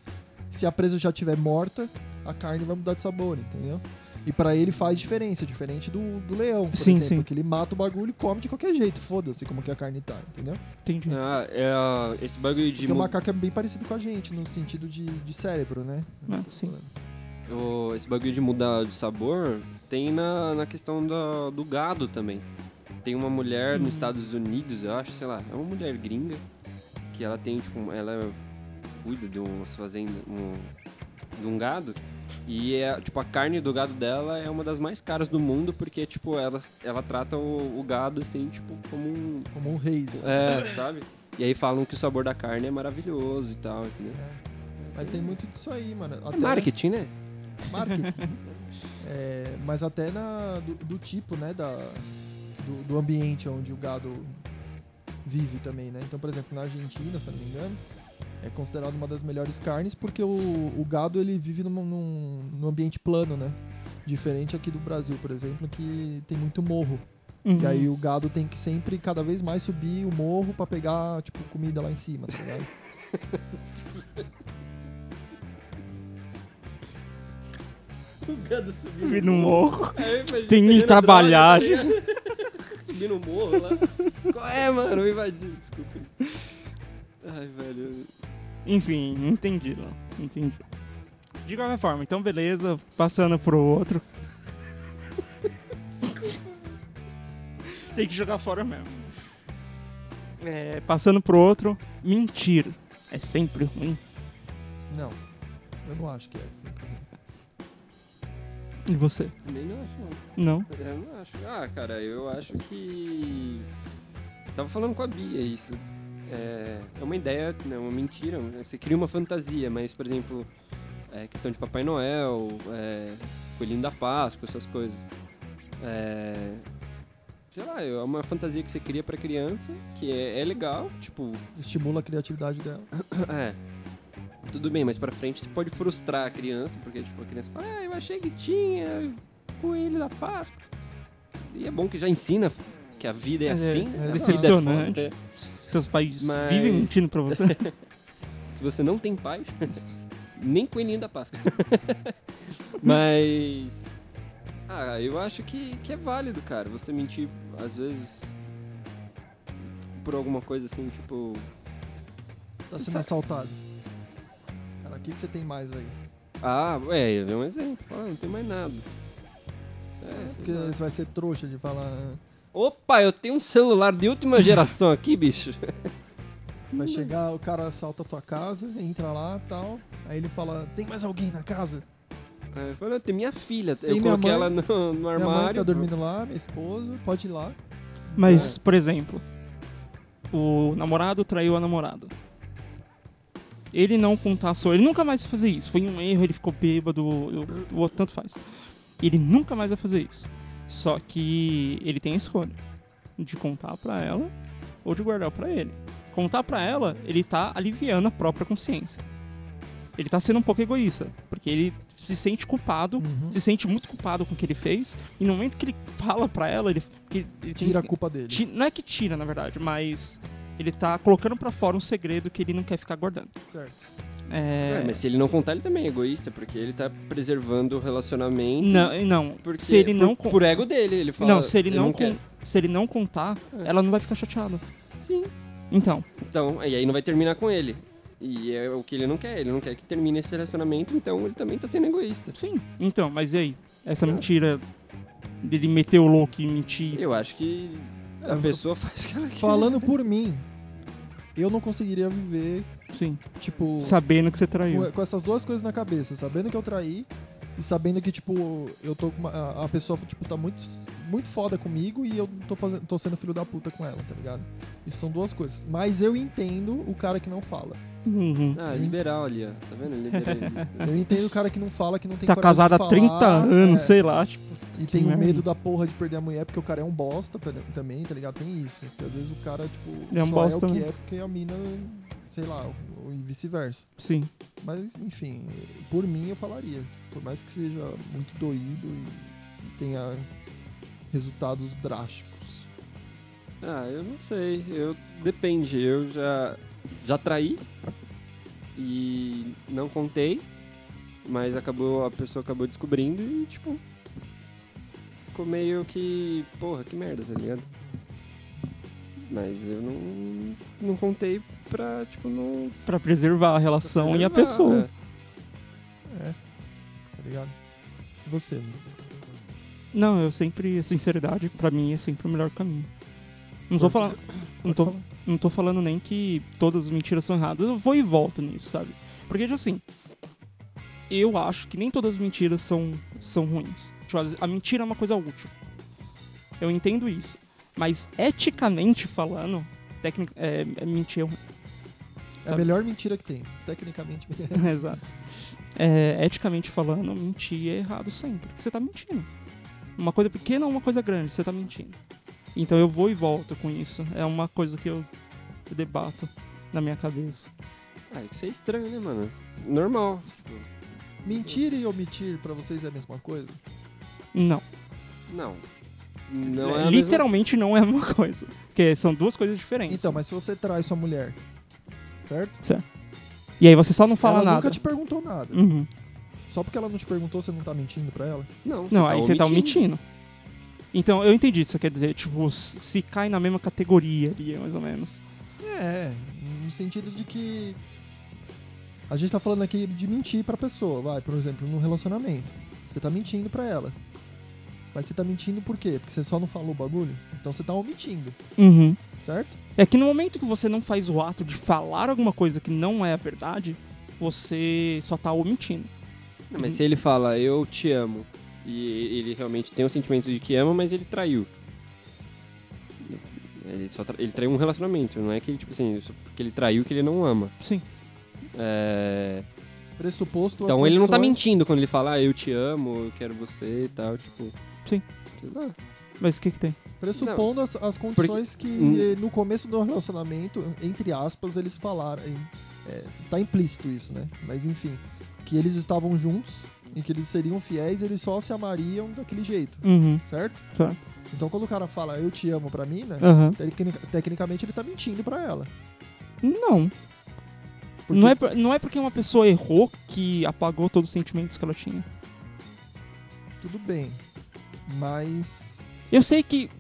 se a presa já estiver morta, a carne vai mudar de sabor, entendeu? E pra ele faz diferença, diferente do, do leão, por Sim, exemplo, sim. que ele mata o bagulho e come de qualquer jeito, foda-se como que a carne tá, entendeu? Entendi. Ah, é, esse bagulho de Porque o macaco é bem parecido com a gente, no sentido de, de cérebro, né? Ah, sim. o- esse bagulho de mudar de sabor tem na, na questão da, do gado também. Tem uma mulher Hum. nos Estados Unidos, eu acho, sei lá, é uma mulher gringa que ela tem, tipo, ela cuida de umas fazendas, um, de um gado. E é, tipo, a carne do gado dela é uma das mais caras do mundo, porque, tipo, ela, ela trata o, o gado, assim, tipo, como um... Como um rei. né? É, sabe? E aí falam que o sabor da carne é maravilhoso e tal, entendeu? Mas tem muito disso aí, mano. É Até marketing, né? Marketing. É, mas até na, do, do tipo, né, da, do, do ambiente onde o gado vive também, né? Então, por exemplo, na Argentina, se não me engano, é considerado uma das melhores carnes porque o, o gado ele vive num, num, num ambiente plano, né? Diferente aqui do Brasil, por exemplo, que tem muito morro. Uhum. E aí o gado tem que sempre, cada vez mais, subir o morro pra pegar, tipo, comida lá em cima, tá ligado? O gado subindo Subir no morro. Imagina, Tem que trabalhar. droga, tá ligado? Subindo o morro lá. Qual é, mano? Me invadiu, desculpa. Ai, velho. Enfim, entendi, Léo. Entendi. De qualquer forma, então beleza, passando pro outro. Tem que jogar fora mesmo. É, passando pro outro, mentir. É sempre ruim. Não, eu não acho que é. assim. E você? Também não acho, não. Não? Eu não acho. Ah, cara, eu acho que. Tava falando com a Bia isso. É, é uma ideia, né, uma mentira. Você cria uma fantasia, mas, por exemplo, é, questão de Papai Noel, é, Coelhinho da Páscoa, essas coisas. É, sei lá, é uma fantasia que você cria pra criança, que é, é legal, tipo, Estimula a criatividade dela. é. Tudo bem, mas pra frente você pode frustrar a criança, porque tipo, a criança fala, ah, eu achei que tinha coelho da Páscoa. E é bom que já ensina que a vida é, É, assim, é né? A vida decepcionante. É. Seus pais Mas- vivem mentindo pra você? Se você não tem pais, nem coelhinho da Páscoa. mas. Ah, eu acho que, que é válido, cara. Você mentir, às vezes, por alguma coisa assim, tipo. Tá Você sendo assaltado. Cara, o que, que você tem mais aí? Ah, é, é um exemplo. Ah, não tem mais nada. É, sei Porque você vai ser trouxa de falar. Opa, eu tenho um celular de última geração aqui, bicho. Vai chegar, o cara assalta a tua casa, entra lá tal. Aí ele fala: Tem mais alguém na casa? Aí eu falei, tem minha filha, Tem eu minha coloquei mãe. ela no, no Minha mãe armário. tá dormindo lá, minha esposa, pode ir lá. Mas, É. por exemplo, o namorado traiu a namorada. Ele não contassou, ele nunca mais vai fazer isso. Foi um erro, ele ficou bêbado, o- o outro tanto faz. Ele nunca mais vai fazer isso. Só que ele tem a escolha de contar pra ela ou de guardar pra ele. Contar pra ela, ele tá aliviando a própria consciência. Ele tá sendo um pouco egoísta, porque ele se sente culpado Uhum. se sente muito culpado com o que ele fez. E no momento que ele fala pra ela, ele, ele tem- Tira a culpa dele. Não é que tira, na verdade, mas ele tá colocando pra fora um segredo que ele não quer ficar guardando. Certo. É... É, mas se ele não contar, ele também é egoísta, porque ele tá preservando o relacionamento. Não, não. Porque, se ele por, não con- por ego dele, ele fala. não, se ele não, quer. con- se ele não contar, É. ela não vai ficar chateada. Sim. Então, Então, e aí não vai terminar com ele. E é o que ele não quer. Ele não quer que termine esse relacionamento, então ele também tá sendo egoísta. sim. Então, mas e aí? Essa mentira dele meter o louco e mentir. Eu acho que a pessoa faz o que ela quer. Falando por mim, eu não conseguiria viver, Sim. tipo. Sabendo que você traiu. com, com essas duas coisas na cabeça, sabendo que eu traí e sabendo que, tipo, eu tô com uma, a- pessoa, tipo, tá muito, muito foda comigo e eu tô, fazendo, tô sendo filho da puta com ela, tá ligado? Isso são duas coisas. Mas eu entendo o cara que não fala. Uhum. Ah, liberal ali, ó. Tá vendo? Liberalista. Eu entendo o cara que não fala, que não tem Tá casado há falar, 30 anos, é, sei lá, tipo. E tem medo da porra de perder a mulher porque o cara é um bosta também, tá ligado? Tem isso. Porque às vezes o cara, tipo, É um só bosta é o que mesmo. é porque a mina, sei lá, ou vice-versa. Sim. Mas, enfim, por mim eu falaria. Por mais que seja muito doído e tenha resultados drásticos. Ah, eu não sei. Eu depende. Eu já já traí e não contei, mas acabou a pessoa acabou descobrindo e tipo ficou meio que, porra, que merda, tá ligado? Mas eu não não contei pra, tipo, não Pra preservar a relação e a preservar, pessoa. é. É. Tá ligado? E você? Não, eu sempre. A sinceridade, pra mim, é sempre o melhor caminho. Não tô falando. Não tô, falar. Não tô falando nem que todas as mentiras são erradas. Eu vou e volto nisso, sabe? Porque, tipo assim. Eu acho que nem todas as mentiras são, são ruins. Tipo, a mentira é uma coisa útil. Eu entendo isso. Mas, eticamente falando, tecnic, é, é mentir é ruim. É a melhor mentira que tem. Tecnicamente. Exato. É, eticamente falando, mentir é errado sempre. Porque você tá mentindo. Uma coisa pequena ou uma coisa grande, você tá mentindo. Então eu vou e volto com isso. É uma coisa que eu, debato na minha cabeça. Ah, isso é estranho, né, mano? Normal, tipo, Mentir e omitir pra vocês é a mesma coisa? Não. não. Não é, É, a mesma- literalmente não é uma coisa. Porque são duas coisas diferentes. Então, mas se você trai sua mulher, certo? E aí você só não fala ela nada. nunca te perguntou nada. Uhum. Só porque ela não te perguntou, você não tá mentindo pra ela? Não, Não, aí você tá omitindo. Então, eu entendi isso. Quer dizer, tipo, se cai na mesma categoria ali, mais ou menos. É, no sentido de que a gente tá falando aqui de mentir pra pessoa, vai, por exemplo, num relacionamento. Você tá mentindo pra ela. Mas você tá mentindo por quê? Porque você só não falou o bagulho? Então você tá omitindo, Uhum. certo? É que no momento que você não faz o ato de falar alguma coisa que não é a verdade, você só tá omitindo. Não, mas se ele fala, eu te amo, e ele realmente tem o sentimento de que ama, mas ele traiu. Ele, só tra- ele traiu um relacionamento, não é que ele, tipo assim, porque ele traiu que ele não ama. Sim. É, Pressuposto Então ele não tá condições- mentindo quando ele fala, ah, eu te amo, eu quero você e tal, tipo. Sim. Sei lá. Mas o que que tem? Pressupondo as, as condições que Hum. eh, no começo do relacionamento, entre aspas, eles falaram. É, tá implícito isso, né? Mas enfim. Que eles estavam juntos e que eles seriam fiéis, eles só se amariam daquele jeito, Uhum. certo? Certo. Então quando o cara fala eu te amo pra mina, Aham. tecnica- tecnicamente ele tá mentindo pra ela. Não. Porque- Não é, não é porque uma pessoa errou que apagou todos os sentimentos que ela tinha. Tudo bem. Mas. Eu sei que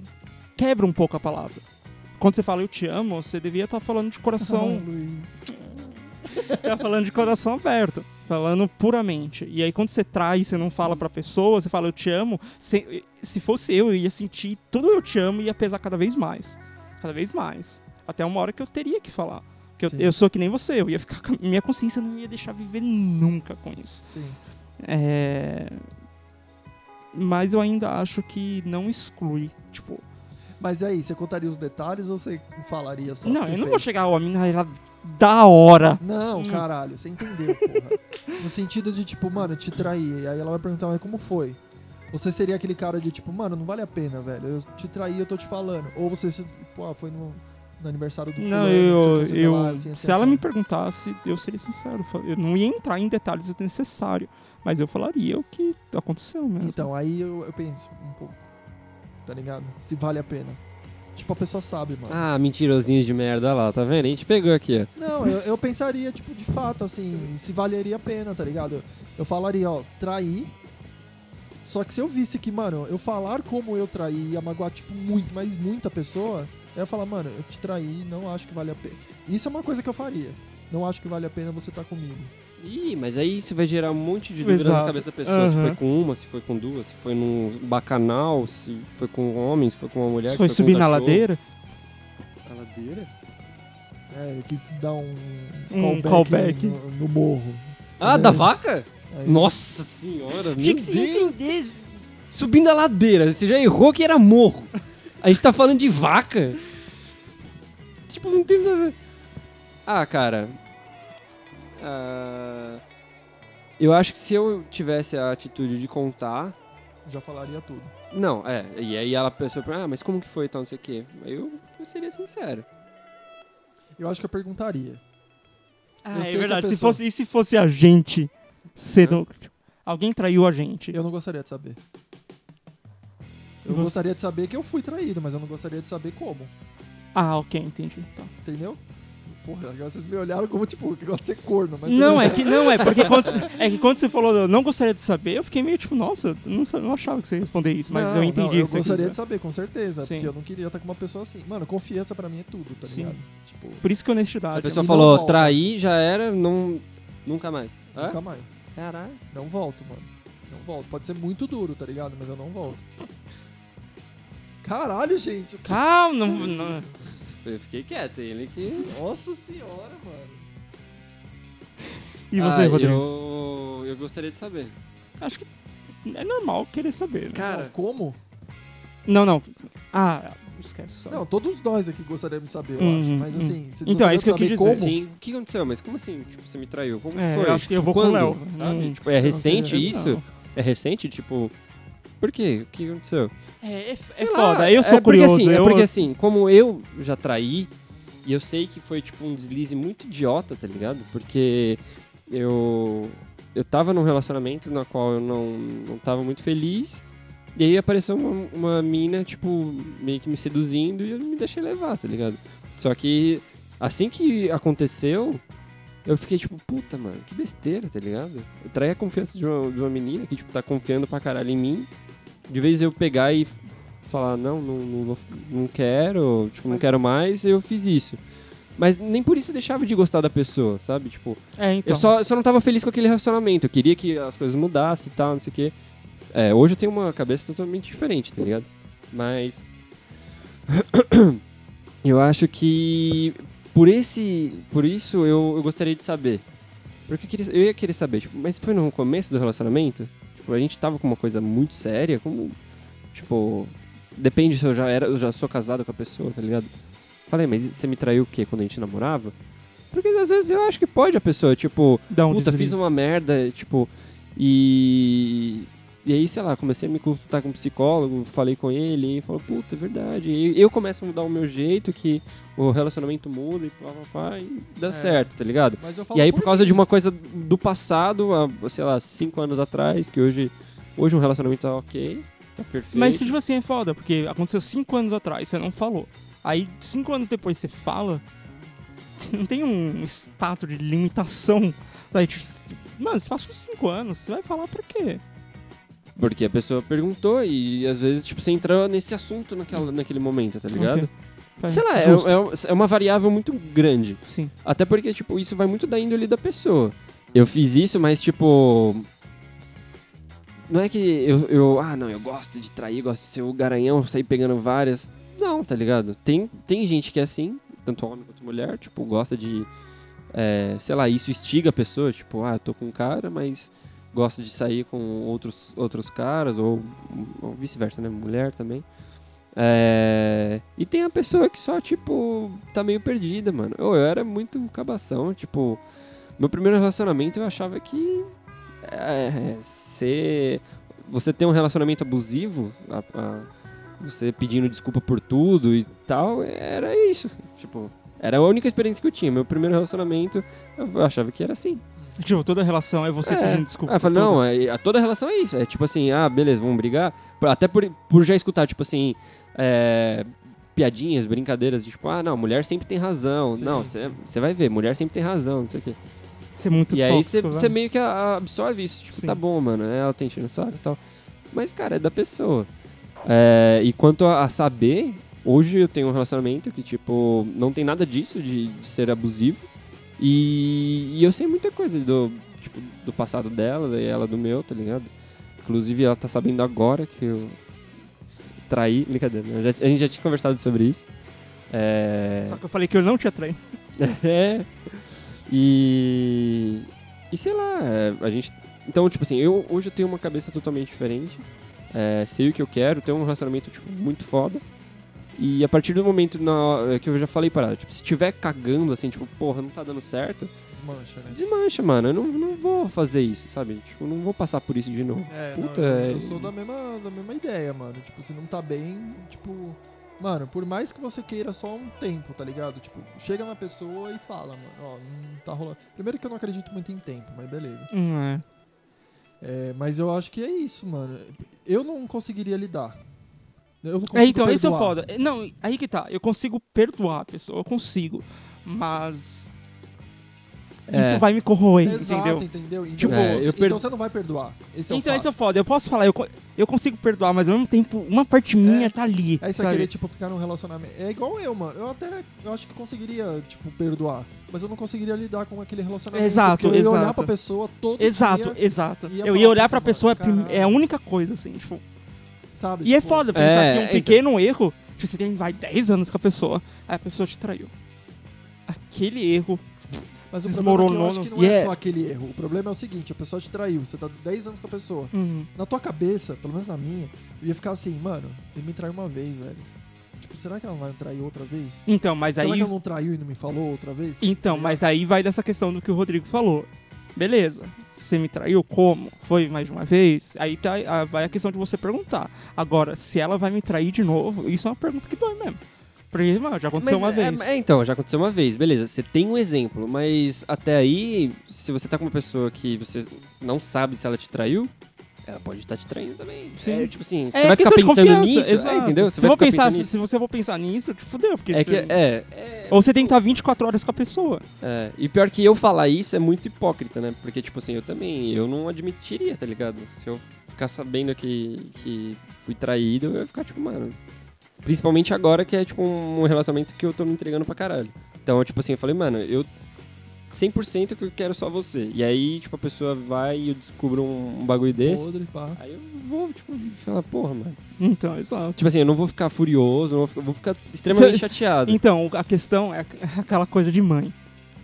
quebra um pouco a palavra. Quando você fala eu te amo, você devia estar falando de coração. Ah, Luiz. tá falando de coração aberto. Falando puramente. E aí quando você trai e você não fala pra pessoa, você fala eu te amo, se, se fosse eu, eu ia sentir tudo eu te amo e ia pesar cada vez mais. Cada vez mais. Até uma hora que eu teria que falar. Que eu, eu sou que nem você, eu ia ficar minha consciência não ia deixar viver nunca com isso. Sim. É... Mas eu ainda acho que não exclui. Tipo, Mas aí, você contaria os detalhes ou você falaria só? não, eu não fez? vou chegar, ó, a mina ela da hora. Não, Hum. caralho, você entendeu, porra. No sentido de, tipo, mano, eu te traí. E aí ela vai perguntar, mas como foi? Você seria aquele cara de, tipo, mano, não vale a pena, velho. Eu te traí, eu tô te falando. Ou você, pô, foi no, no aniversário do Não, fulano, eu, sei o que, sei eu lá, assim, assim, se ela assim. me perguntasse, eu seria sincero. Eu não ia entrar em detalhes desnecessários, mas eu falaria o que aconteceu mesmo. Então, aí eu, eu penso um pouco, tá ligado? Se vale a pena. Tipo, a pessoa sabe, mano. Ah, mentirosinho de merda lá, tá vendo? A gente pegou aqui, ó. Não, eu, eu pensaria, tipo, de fato, assim, se valeria a pena, tá ligado? Eu falaria, ó, trair. Só que se eu visse que, mano, eu falar como eu traí ia magoar, tipo, muito, mas muita pessoa, eu ia falar, mano, eu te traí, não acho que vale a pena. Isso é uma coisa que eu faria. Não acho que vale a pena você estar comigo. Ih, mas aí você vai gerar um monte de dúvidas na Exato. cabeça da pessoa. Se Aham. foi com uma, se foi com duas, se foi num bacanal, se foi com um homem, se foi com uma mulher. se foi com um subir na ladeira? A ladeira? É, eu quis dar um, Um callback. No, no morro. Ah, É. da vaca? Aí- Nossa senhora, meu se Deus. entender. Subindo a ladeira, você já errou que era morro. A gente tá falando de vaca. Tipo, não tem nada a ver. Ah, cara. Ah, eu acho que se eu tivesse a atitude de contar. Já falaria tudo. Não, é. E aí ela pensou, ah, mas como que foi e tal, não sei o quê. Eu, eu seria sincero. Eu acho que eu perguntaria. Eu Ah, sei é verdade. Se pessoa- fosse, e se fosse a gente sendo. Alguém traiu a gente. Eu não gostaria de saber. Eu Você- gostaria de saber que eu fui traído, mas eu não gostaria de saber como. Ah, ok, entendi. Tá. Entendeu? Porra, agora vocês me olharam como, tipo, que gosta de ser corno, mas. Não, é que não, é porque quando, é que quando você falou eu não gostaria de saber, eu fiquei meio tipo, nossa, eu não, não achava que você ia responder isso, mas Não, eu entendi não, o que eu você gostaria de saber, com certeza. Sim. Porque eu não queria estar com uma pessoa assim. Mano, confiança pra mim é tudo, tá Sim. ligado? Tipo, Por isso que honestidade. A pessoa e não falou, volta. trair já era, não, nunca mais. Hã? nunca mais. Caralho. Não volto, mano. Não volto. Pode ser muito duro, tá ligado? Mas eu não volto. Caralho, gente. Calma, não, não- Eu fiquei quieto, ele que... Nossa senhora, mano. E você, Ah, Rodrigo? Eu, eu gostaria de saber. Acho que é normal querer saber. Né? Cara, como? Não, não. Ah, esquece só. Não, todos nós aqui gostaríamos de saber, eu Uhum, acho. Mas uhum. assim, se Então, é isso que eu saber quis dizer. como, Sim, o que aconteceu? Mas como assim? Tipo, você me traiu? Como É, foi? eu acho que eu Tipo, vou com o quando? Léo. Hum. Tipo, é Você recente isso? Não. É recente? Tipo, por quê? O que aconteceu? É, é, é foda. lá, eu sou é porque, curioso. Assim, eu... É porque assim, como eu já traí, e eu sei que foi tipo um deslize muito idiota, tá ligado? Porque eu eu tava num relacionamento na qual eu não, não tava muito feliz, e aí apareceu uma, uma mina, tipo, meio que me seduzindo e eu me deixei levar, tá ligado? Só que assim que aconteceu, eu fiquei tipo, puta, mano, que besteira, tá ligado? Eu traí a confiança de uma, de uma menina que, tipo, tá confiando pra caralho em mim. De vez eu pegar e falar, não, não, não, não quero, tipo, não quero mais, eu fiz isso. Mas nem por isso eu deixava de gostar da pessoa, sabe? Tipo, É, então. eu, só, eu só não tava feliz com aquele relacionamento. Eu queria que as coisas mudassem e tal, não sei o quê. É, hoje eu tenho uma cabeça totalmente diferente, tá ligado? Mas. eu acho que. Por esse. Por isso eu, eu gostaria de saber. Porque eu, queria, eu ia querer saber, tipo, mas foi no começo do relacionamento? Tipo, a gente tava com uma coisa muito séria, como. Tipo. Depende se eu já era, eu já sou casado com a pessoa, tá ligado? Falei, mas você me traiu o quê? Quando a gente namorava? Porque às vezes eu acho que pode a pessoa, tipo, Dá um puta, deslize. fiz uma merda, tipo, e. E aí, sei lá, comecei a me consultar com um psicólogo, falei com ele, e falou, puta, é verdade. E eu começo a mudar o meu jeito, que o relacionamento muda e pá, pá, pá, e dá É. certo, tá ligado? E aí, por causa mim. de uma coisa do passado, há, sei lá, cinco anos atrás, que hoje, hoje um relacionamento tá ok, tá perfeito. Mas, tipo assim, é foda, porque aconteceu cinco anos atrás, você não falou. Aí, cinco anos depois, você fala. Não tem um status de limitação. Aí, tipo, mano, se passou cinco anos, você vai falar pra quê? Porque a pessoa perguntou e às vezes, tipo, você entrou nesse assunto naquela, naquele momento, tá ligado? Ok. Faz- Sei lá, é, é- é uma variável muito grande. Sim. Até porque, tipo, isso vai muito da índole da pessoa. eu fiz isso, mas tipo. Não é que eu, eu. Ah, não, eu gosto de trair, gosto de ser o garanhão, sair pegando várias. Não, tá ligado? Tem, tem gente que é assim, tanto homem quanto mulher, tipo, gosta de. é, sei lá, isso instiga a pessoa, tipo, ah, eu tô com um cara, mas gosta de sair com outros, outros caras, ou, ou vice-versa, né? Mulher também. É, e tem a pessoa que só, tipo, tá meio perdida, mano. Eu, eu era muito cabação, tipo, meu primeiro relacionamento eu achava que é, ser, você ter um relacionamento abusivo, a- a- você pedindo desculpa por tudo e tal, era isso. Tipo, era a única experiência que eu tinha. Meu primeiro relacionamento, eu achava que era assim. Tipo, toda relação é você É. pedindo desculpa. Ah, não, é, a toda relação é isso. É tipo assim, ah, beleza, vamos brigar. Até por, por já escutar, tipo assim, é, piadinhas, brincadeiras, de, tipo, ah, não, mulher sempre tem razão. Sim, não, você você vai ver, mulher sempre tem razão, não sei o quê. Você é muito E aí você tóxico, você velho. meio que absorve isso, tipo, Sim. tá bom, mano, é, ela tem enchendo saco e tal. Mas, cara, é da pessoa. É, e quanto a, a saber, hoje eu tenho um relacionamento que, tipo, não tem nada disso de, de ser abusivo. E, e eu sei muita coisa do, tipo, do passado dela e ela do meu, tá ligado? Inclusive, ela tá sabendo agora que eu traí. Brincadeira, né? Já- a gente já tinha conversado sobre isso. É... Só que eu falei que eu não te atraí. É. E. E sei lá, é, a gente. Então, tipo assim, eu hoje eu tenho uma cabeça totalmente diferente. é, sei o que eu quero, tenho um relacionamento, tipo, muito foda. E a partir do momento na, é que eu já falei para ela, tipo, se tiver cagando assim, tipo, porra, não tá dando certo, Desmancha, né? desmancha, mano. Eu não, não vou fazer isso, sabe? Tipo, não vou passar por isso de novo. É, Puta, não, eu, é- eu sou da mesma, da mesma ideia, mano. Tipo, se não tá bem, tipo. Mano, por mais que você queira só um tempo, tá ligado? Tipo, chega na pessoa e fala, mano, ó, não tá rolando. Primeiro que eu não acredito muito em tempo, mas beleza. Hum, é. É, mas eu acho que é isso, mano. Eu não conseguiria lidar. Eu É, então, esse é foda. É, Não, aí que tá. Eu consigo perdoar a pessoa, eu consigo. Mas. É. Isso vai me corroer, Exato, entendeu? entendeu? Então, Tipo, você, eu então per- você não vai perdoar. Esse é então, esse é foda. Eu posso falar, eu, eu consigo perdoar, mas ao mesmo tempo, uma parte minha É. tá ali. Aí você sabe? querer, tipo, ficar num relacionamento. É igual eu, mano. Eu até eu acho que conseguiria, tipo, perdoar. Mas eu não conseguiria lidar com aquele relacionamento. Exato, porque eu ia olhar exato. pra pessoa todo Exato, dia, exato. ia Eu ia olhar puta, pra pessoa, é a única coisa, assim, tipo. Sabe? E é Tipo, foda pensar É, que um então. pequeno erro, tipo, você tem, vai 10 anos com a pessoa, aí a pessoa te traiu. Aquele erro. Mas o problema é que eu desmoronou acho que não E é é- só aquele erro. O problema é o seguinte, a pessoa te traiu, você tá 10 anos com a pessoa. Uhum. Na tua cabeça, pelo menos na minha, eu ia ficar assim, mano, ele me traiu uma vez, velho. Tipo, será que ela vai me trair outra vez? Então, mas será aí. que ela não traiu e não me falou outra vez? Então, Tá mas aí vai dessa questão do que o Rodrigo falou. Beleza, você me traiu como? Foi mais de uma vez? Aí tá, a- vai a questão de você perguntar. Agora, se ela vai me trair de novo, isso é uma pergunta que dói mesmo. Porque, mano, já aconteceu uma Mas, é- vez. é, então, já aconteceu uma vez, beleza. Você tem um exemplo, mas até aí, se você tá com uma pessoa que você não sabe se ela te traiu, ela pode estar te traindo também. Sim. É, tipo assim, você É vai ficar pensando nisso, é, exato. entendeu? Se, vai pensar, se, se você for pensar nisso, te fudeu, porque É você- que, é, é, Ou você tem que estar 24 horas com a pessoa. é. E pior que eu falar isso é muito hipócrita, né? Porque, tipo assim, eu também, eu não admitiria, tá ligado? Se eu ficar sabendo que, que fui traído, eu ia ficar, tipo, mano... Principalmente agora que é, tipo, um relacionamento que eu tô me entregando pra caralho. Então, tipo assim, eu falei, mano, eu 100% que eu quero só você. E aí, tipo, a pessoa vai e eu descubro um, um bagulho desse. Podre, pá. Aí eu vou, tipo, falar, porra, mano. Então, exato. Tipo assim, eu não vou ficar furioso, eu vou ficar, vou ficar extremamente chateado. Então, a questão é aquela coisa de mãe.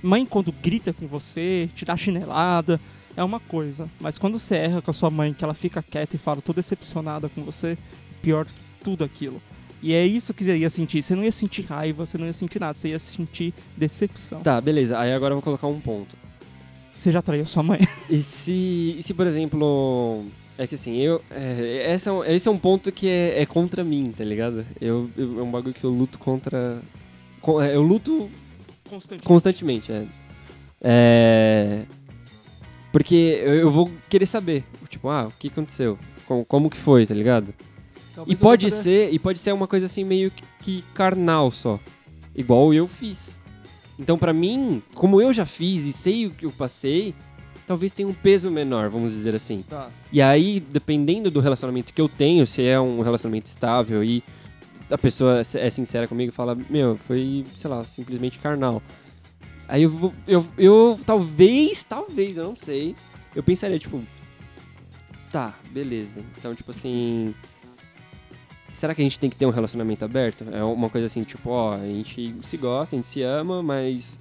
Mãe, quando grita com você, te dá chinelada, é uma coisa. Mas quando você erra com a sua mãe, que ela fica quieta e fala, tô decepcionada com você, pior que tudo aquilo. E é isso que você ia sentir. Você não ia sentir raiva, você não ia sentir nada, você ia sentir decepção. Tá, beleza. Aí agora eu vou colocar um ponto. Você já traiu sua mãe. E se, e se por exemplo. É que assim, eu. É, esse, é um, esse é um ponto que é, é contra mim, tá ligado? Eu, eu- é um bagulho que eu luto contra. é, eu luto Constante. constantemente, é. É. Porque eu, eu vou querer saber. Tipo, ah, o que aconteceu? Como, como que foi, tá ligado? Talvez E pode ser, e pode ser uma coisa assim meio que, que carnal só. Igual eu fiz. Então pra mim, como eu já fiz e sei o que eu passei, talvez tenha um peso menor, vamos dizer assim. Tá. E aí, dependendo do relacionamento que eu tenho, se é um relacionamento estável e a pessoa é sincera comigo e fala, meu, foi, sei lá, simplesmente carnal. Aí eu, vou- eu, eu talvez, talvez, eu não sei. Eu pensaria, tipo, tá, beleza. Então, tipo assim. Será que a gente tem que ter um relacionamento aberto? É uma coisa assim, tipo, ó, a gente se gosta, a gente se ama, mas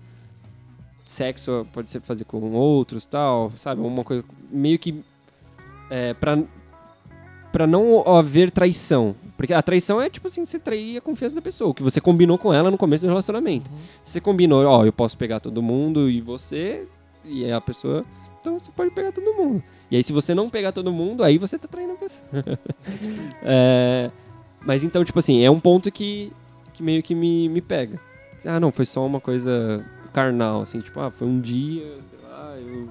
sexo pode ser fazer com outros tal, sabe? Uma coisa meio que. É, pra, pra não haver traição. Porque a traição é tipo assim, você trair a confiança da pessoa, o que você combinou com ela no começo do relacionamento. Você combinou, ó, eu posso pegar todo mundo e você, e é a pessoa, então você pode pegar todo mundo. E aí se você não pegar todo mundo, aí você tá traindo a pessoa. É, mas então, tipo assim, é um ponto que, que meio que me, me pega. Ah, não, foi só uma coisa carnal, assim, tipo, ah, foi um dia, sei lá, eu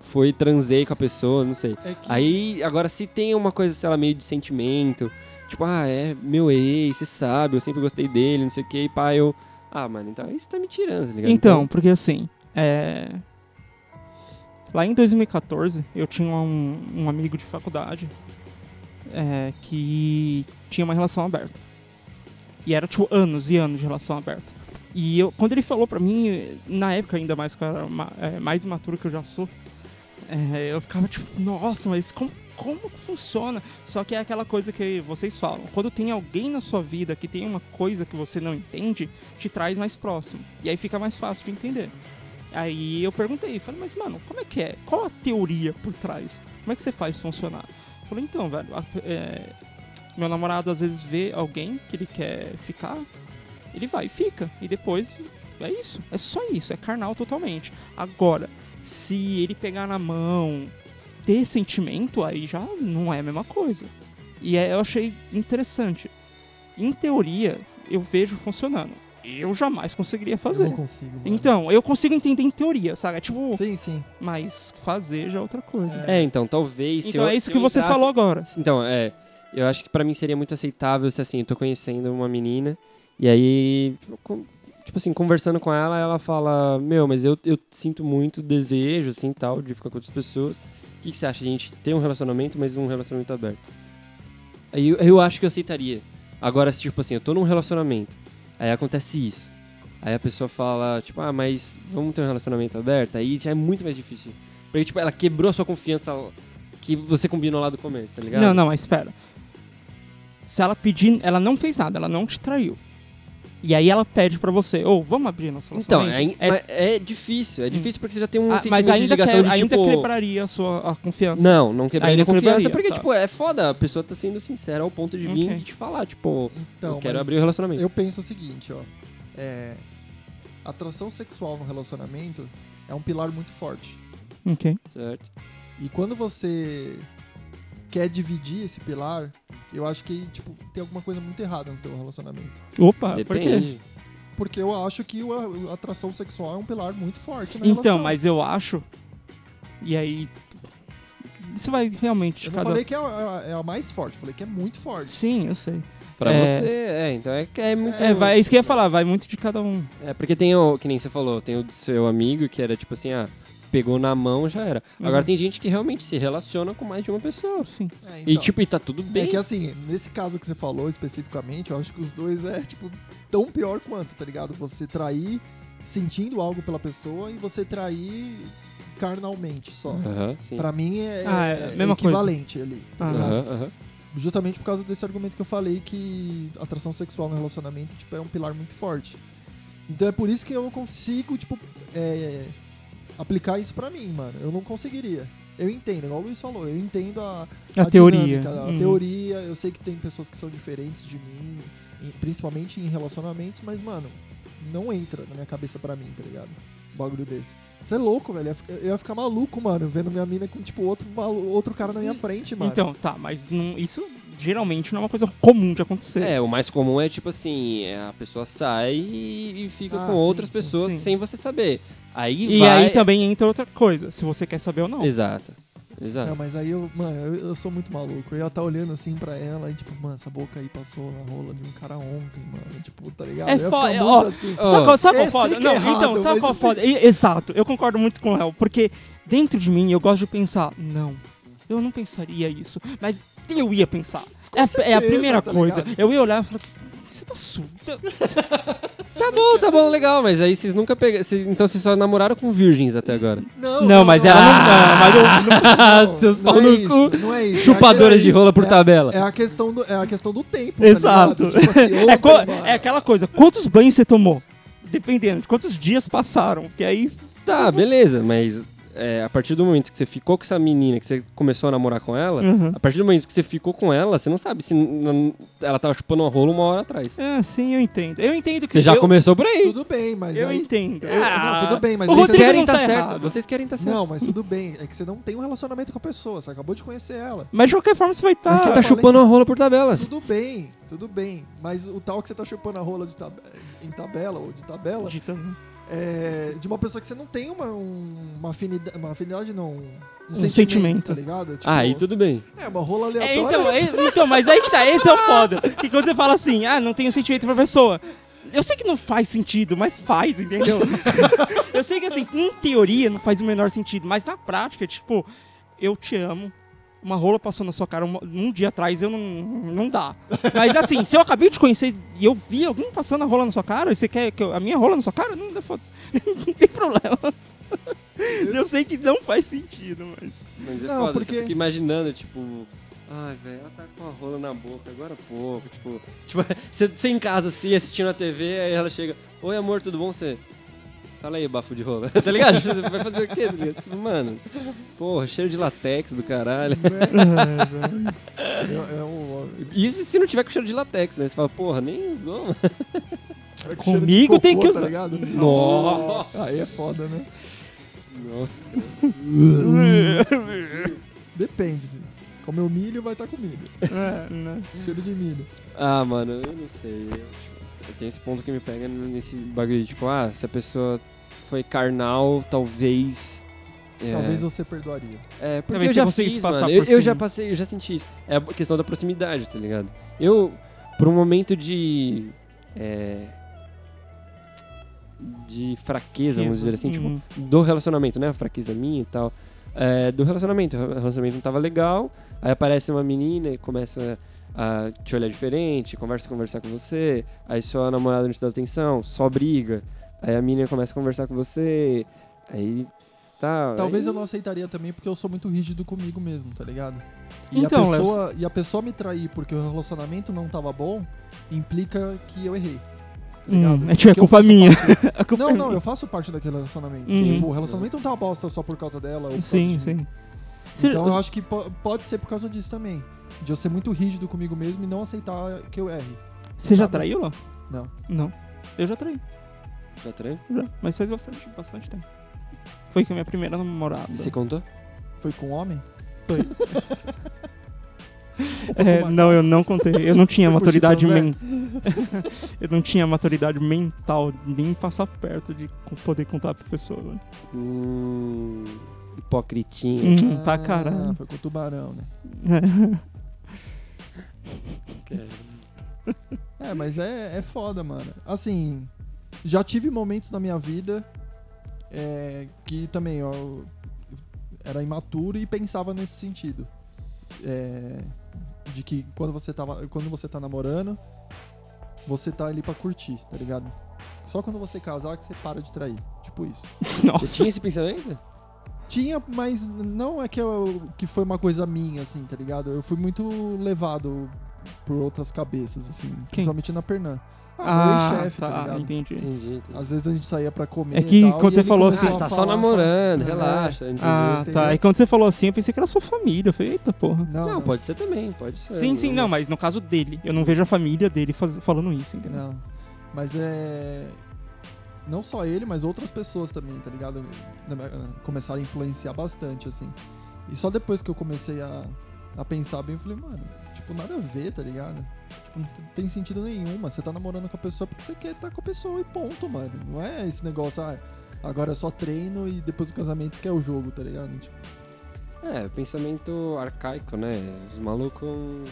foi, transei com a pessoa, não sei. É que- Aí, agora, se tem uma coisa, sei lá, meio de sentimento, tipo, ah, é meu ex, você sabe, eu sempre gostei dele, não sei o que, e pá, eu. Ah, mano, então aí você tá me tirando, tá ligado? Então, porque assim, é... lá em 2014, eu tinha um, um amigo de faculdade é, que tinha uma relação aberta. E era, tipo, anos e anos de relação aberta. E eu, quando ele falou pra mim, na época ainda mais, que eu era é, mais imaturo que eu já sou, é, eu ficava tipo, nossa, mas como, como funciona? Só que é aquela coisa que vocês falam, quando tem alguém na sua vida que tem uma coisa que você não entende, te traz mais próximo. E aí fica mais fácil de entender. Aí eu perguntei, falei, mas mano, como é que é? Qual a teoria por trás? Como é que você faz funcionar? Falei, então, velho, é, meu namorado às vezes vê alguém que ele quer ficar, ele vai e fica. E depois é isso, é só isso, é carnal totalmente. Agora, se ele pegar na mão, ter sentimento, aí já não é a mesma coisa. E é, eu achei interessante. Em teoria, eu vejo funcionando. Eu jamais conseguiria Eu fazer. não consigo. mano. Então, eu consigo entender em teoria, sabe? Tipo, Sim, sim. mas fazer já é outra coisa. É, então, talvez. se então eu- é isso se que eu você entrasse- falou agora. Então, é. Eu acho que pra mim seria muito aceitável se assim, eu tô conhecendo uma menina e aí, com- tipo assim, conversando com ela, ela fala: Meu, mas eu, eu sinto muito desejo, assim, tal, de ficar com outras pessoas. O que, que você acha? A gente ter um relacionamento, mas um relacionamento aberto. Aí eu, eu acho que eu aceitaria. Agora, se, tipo assim, eu tô num relacionamento, aí acontece isso. Aí a pessoa fala, tipo, ah, mas vamos ter um relacionamento aberto? Aí já é muito mais difícil. Porque, tipo, ela quebrou a sua confiança que você combinou lá do começo, tá ligado? Não, não, mas espera. Se ela pedir, ela não fez nada, ela não te traiu. E aí ela pede pra você, ou vamos abrir nosso Então, relacionamento. é, mas é difícil. É difícil porque você já tem um Ah, sentimento mas de ainda, ligação que, de, ainda tipo... quebraria a sua a confiança. Não, não quebraria Ainda a confiança, quebraria, porque, tá. tipo, é foda. A pessoa tá sendo sincera ao ponto de vir e te falar, tipo, Então, eu quero abrir o relacionamento. Eu penso o seguinte, ó. É, atração sexual no relacionamento é um pilar muito forte. Ok. Certo? E quando você quer dividir esse pilar, eu acho que tipo tem alguma coisa muito errada no teu relacionamento. Opa, por quê? Depende. Porque eu acho que a atração sexual é um pilar muito forte na Então, relação. mas eu acho. E aí. Isso vai realmente. eu não cada- falei que é a, é a mais forte, eu falei que é muito forte. Sim, eu sei. Pra É. você, é, então é, que é muito... É, vai, é isso que eu ia falar, vai muito de cada um. É, porque tem o, que nem você falou, tem o do seu amigo que era, tipo assim, ah, pegou na mão, já era. Mas Agora é- tem gente que realmente se relaciona com mais de uma pessoa. Sim. É, E, então. tipo, e tá tudo bem. É que assim, nesse caso que você falou especificamente, eu acho que os dois é, tipo, tão pior quanto, tá ligado? Você trair sentindo algo pela pessoa e você trair carnalmente só. Sim. Pra mim é, Ah, é a mesma coisa. equivalente ali. tá Ah. Aham, aham. Justamente por causa desse argumento que eu falei que atração sexual no relacionamento tipo, é um pilar muito forte. Então é por isso que eu não consigo, tipo, é, aplicar isso pra mim, mano. Eu não conseguiria. Eu entendo, igual o Luiz falou, eu entendo a, A, teoria. dinâmica, a Hum. teoria, eu sei que tem pessoas que são diferentes de mim, principalmente em relacionamentos, mas, mano, não entra na minha cabeça pra mim, tá ligado? Um bagulho desse. Você é louco, velho. Eu ia ficar maluco, mano, vendo minha mina com, tipo, outro, outro cara na minha frente, mano. Então, tá, mas não, isso geralmente não é uma coisa comum de acontecer. É, o mais comum é tipo assim, é, a pessoa sai e, e fica Ah, com sim, outras sim, pessoas sim. sem você saber. Aí E vai... aí também entra outra coisa, se você quer saber ou não. Exato. Exato. Não, mas aí eu, mano, eu, eu sou muito maluco. Eu ia estar olhando assim pra ela e, tipo, mano, essa boca aí passou na rola de um cara ontem, mano. Tipo, tá ligado? É foda, ficar ó, assim. Sabe qual, sabe qual eu foda? sei que Não, é errado, então, sabe qual assim- foda? Exato, eu concordo muito com o El, porque dentro de mim eu gosto de pensar, não, eu não pensaria isso, mas eu ia pensar. É, a- é a certeza, primeira tá coisa. ligado? Eu ia olhar e falar, você tá surdo? tá Tá bom, tá bom, legal, mas aí vocês nunca pegaram. Então vocês só namoraram com virgens até agora. Não, mas ela não. mas eu- Não, Seus não pau é no isso, cu. não é isso. Chupadores É de rola por é- tabela. É a questão do, é a questão do tempo. tá Exato. ligado? Tipo assim, é, co- é aquela coisa, quantos banhos você tomou? Dependendo de quantos dias passaram. Porque aí. Tá, beleza, mas é, a partir do momento que você ficou com essa menina, que você começou a namorar com ela, Uhum. a partir do momento que você ficou com ela, você não sabe se ela tava chupando uma rola uma hora atrás. Ah, sim, eu entendo. Eu entendo que. Você já eu, começou por aí. Tudo bem, mas. Eu aí- entendo. Eu- não, tudo bem, mas Vocês querem não tá tá certo. errado. Vocês querem tá certo. Não, mas tudo bem. É que você não tem um relacionamento com a pessoa. Você acabou de conhecer ela. Mas de qualquer forma você vai estar. Mas você tá chupando uma rola por tabela. Tudo bem, tudo bem. Mas o tal que você tá chupando a rola de tab- em tabela ou de tabela é de uma pessoa que você não tem uma, um- uma afinidade. Uma afinidade não. Um, sentimento, sentimento. Tá ligado? Tipo, Ah, aí tudo bem. É, uma rola É, aleatória. então, é- então, mas aí que tá, esse é o foda. Que quando você fala assim, ah, não tenho sentimento pra pessoa. Eu sei que não faz sentido, mas faz, entendeu? eu sei que assim, em teoria não faz o menor sentido, mas na prática, tipo, eu te amo. Uma rola passou na sua cara um, um dia atrás, eu não, não dá. Mas assim, se eu acabei de conhecer e eu vi alguém passando a rola na sua cara, e você quer que eu- a minha rola na sua cara? Não, foda-se. não tem problema. Eu sei que não faz sentido, mas. Mas é Não, foda, porque- você fica imaginando, tipo. Ai, velho, ela tá com a rola na boca agora há pouco. Tipo, tipo você, você em casa assim, assistindo a TV, aí ela chega. Oi, amor, tudo bom? Você. Fala aí, bafo de rola. tá ligado? Você vai fazer o quê? tá Mano, porra, cheiro de latex do caralho. É, é o- Isso se não tiver com cheiro de latex, né? Você fala, porra, nem usou, mano. é Comigo tem cocô, que tá usar. ligado? Nossa. Aí é foda, né? Nossa. Depende. Se comeu milho, vai estar com milho. É, né? Cheiro de milho. Ah, mano, eu não sei. Eu, tipo, eu tenho esse ponto que me pega nesse bagulho de, tipo, ah, se a pessoa foi carnal, talvez. é, Talvez você perdoaria. É, porque Talvez eu você já fiz, passar mano. por Eu, eu já passei, eu já senti isso. É a questão da proximidade, tá ligado? Eu, por um momento de. É, de fraqueza, vamos dizer assim, tipo, Uhum. do relacionamento, né? A fraqueza minha e tal. É, do relacionamento. O relacionamento não tava legal. Aí aparece uma menina e começa a te olhar diferente, conversa conversar com você. Aí sua namorada não te dá atenção, só briga. Aí a menina começa a conversar com você. Aí. Tá. Talvez aí- eu não aceitaria também porque eu sou muito rígido comigo mesmo, tá ligado? E, Então, a, pessoa, e a pessoa me trair porque o relacionamento não tava bom, implica que eu errei. Tá Hum, ligado? é tipo, é culpa minha. parte- A culpa Não, é não, minha. eu faço parte daquele relacionamento. Uhum. Tipo, o relacionamento não tá uma bosta só por causa dela. Ou por Sim, causa sim. Então eu acho que po- pode ser por causa disso também. De eu ser muito rígido comigo mesmo e não aceitar que eu erre. Você já sabe? traiu lá? Não. Não. Eu já traí. Já. Mas faz bastante, bastante tempo. Foi com a minha primeira namorada. Você contou? Foi com homem? Foi. É, não, eu não contei. Eu não tinha maturidade chimpanzé? mental. eu não tinha maturidade mental nem passar perto de poder contar pra pessoa. Hum. Hipocritinha. Hum, pra Ah, caralho. Foi com o tubarão, né? É, mas é, é foda, mano. Assim, já tive momentos na minha vida é, que também ó, eu era imaturo e pensava nesse sentido. É, de que quando você, tava, quando você tá namorando, você tá ali pra curtir, tá ligado? Só quando você casar que você para de trair. Tipo isso. Você Nossa. tinha esse pensamento? Tinha, mas não é que, eu, que foi uma coisa minha, assim, tá ligado? Eu fui muito levado por outras cabeças, assim. Principalmente na Pernam. Ah, meu ex-chefe, tá, tá, ligado? entendi. Entendi, entendi. Às vezes a gente saía pra comer. É que e tal, quando e você falou assim- a tá só namorando, falar- relaxa. entendi. Ah, entendeu? tá. E quando você falou assim, eu pensei que era sua família. Eu falei, eita porra. Não, Não, não, pode ser também, pode ser. Sim, sim, não, mas no caso dele. Eu não vejo a família dele faz- falando isso, entendeu? não. Mas é. Não só ele, mas outras pessoas também, tá ligado? Começaram a influenciar bastante, assim. E só depois que eu comecei a, a pensar bem, eu falei, mano, tipo, nada a ver, tá ligado? Tipo, não tem sentido nenhum, mano. Você tá namorando com a pessoa porque você quer estar com a pessoa e ponto, mano. Não é esse negócio, ah, agora é só treino e depois do casamento que é o jogo, tá ligado? Tipo, É, pensamento arcaico, né? Os malucos.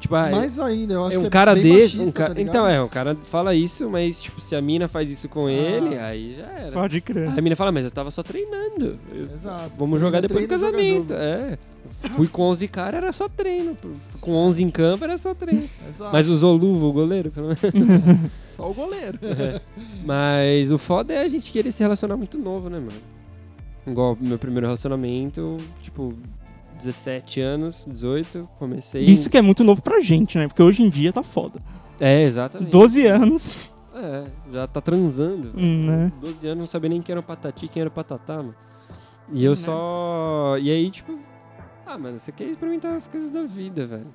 Tipo, ah, Mais ainda, eu acho é um que cara é bem desse. machista, um ca- tá então, é, o cara fala isso, mas, tipo, se a mina faz isso com ele, Ah. aí já era. Pode crer. Aí a mina fala, mas eu tava só treinando. Eu- Exato. Vamos jogar depois do casamento. É. Fui com 11 caras, era só treino. Com 11 em campo, era só treino. Exato. Mas usou luva, o goleiro, pelo menos. Só o goleiro. Mas o foda é a gente querer se relacionar muito novo, né, mano? Igual meu primeiro relacionamento, tipo, 17 anos, 18, comecei. Isso que é muito novo pra gente, né? Porque hoje em dia tá foda. É, exatamente. 12 anos, É, já tá transando. hum, né? 12 anos não sabia nem quem era o patati, quem era o patatá, mano. E eu Né? só. E aí, tipo. Ah, mano, você quer experimentar as coisas da vida, velho.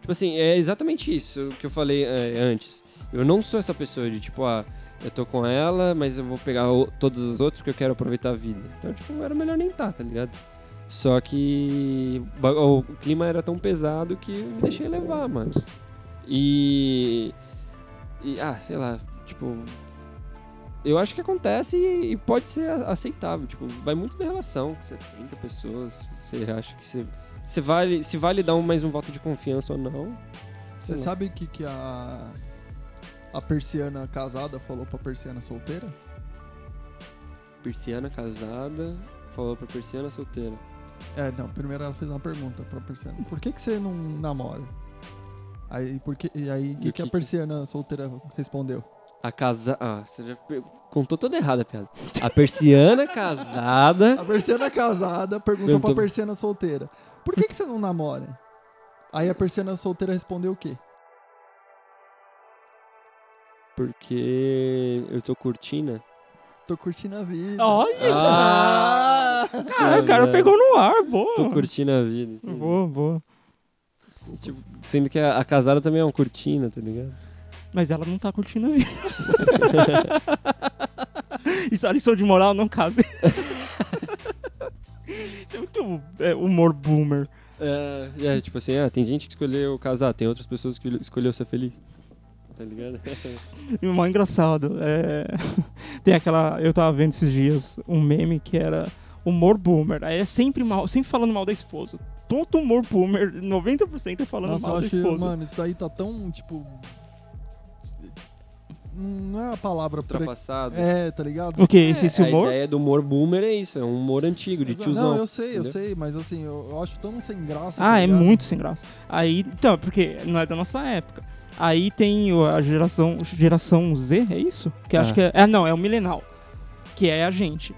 Tipo assim, é exatamente isso que eu falei é, antes. Eu não sou essa pessoa de, tipo, ah, eu tô com ela, mas eu vou pegar o- todos os outros porque eu quero aproveitar a vida. Então, tipo, era melhor nem tá, tá ligado? Só que o clima era tão pesado que eu me deixei levar, mano. E. E, ah, sei lá, tipo. Eu acho que acontece e, e pode ser aceitável. Tipo, vai muito da relação. Você tem 30 pessoas, você acha que você. Você vale, se vale dar um, mais um voto de confiança ou não. Você sabe o que, que a, a persiana casada falou pra persiana solteira? Persiana casada falou pra persiana solteira. É, não, primeiro ela fez uma pergunta pra persiana. Por que, que você não namora? Aí, por que, e aí, o E que, o que a que que- persiana solteira respondeu? A casa. Ah, você já contou toda errada a piada. A persiana casada. A persiana casada perguntou Perguntou- pra persiana solteira: Por que, que você não namora? Aí a persiana solteira respondeu o quê? Porque eu tô curtindo. Tô curtindo a vida. Olha! Ah! Cara, o cara pegou no ar, boa. Tô curtindo a vida. entendi. Boa, boa. Tipo, sendo que a, a casada também é um curtina, tá ligado? Mas ela não tá curtindo a vida. Isso é lição de moral, não case. Isso é muito é, humor boomer. É, é, tipo assim, ah, tem gente que escolheu casar, tem outras pessoas que escolheu ser feliz. Tá ligado? E o mais engraçado é. Tem aquela. Eu tava vendo esses dias um meme que era humor boomer. Aí é sempre mal, sempre falando mal da esposa. Todo humor boomer, 90% é falando Nossa, eu mal da acho, esposa. mano, isso daí tá tão, tipo. Não é a palavra. Ultrapassado. É, tá ligado? O que? Esse, esse a humor? ideia do humor boomer é isso, é um humor antigo, de Exato. tiozão. Não, eu sei, eu entendeu? sei, mas assim, eu, eu acho tão sem graça. Ah, tá é muito sem graça. Aí, então, porque não é da nossa época. Aí tem a geração, geração Z, é isso? Que acho Ah. que é. É, não, é o milenal. Que é a gente.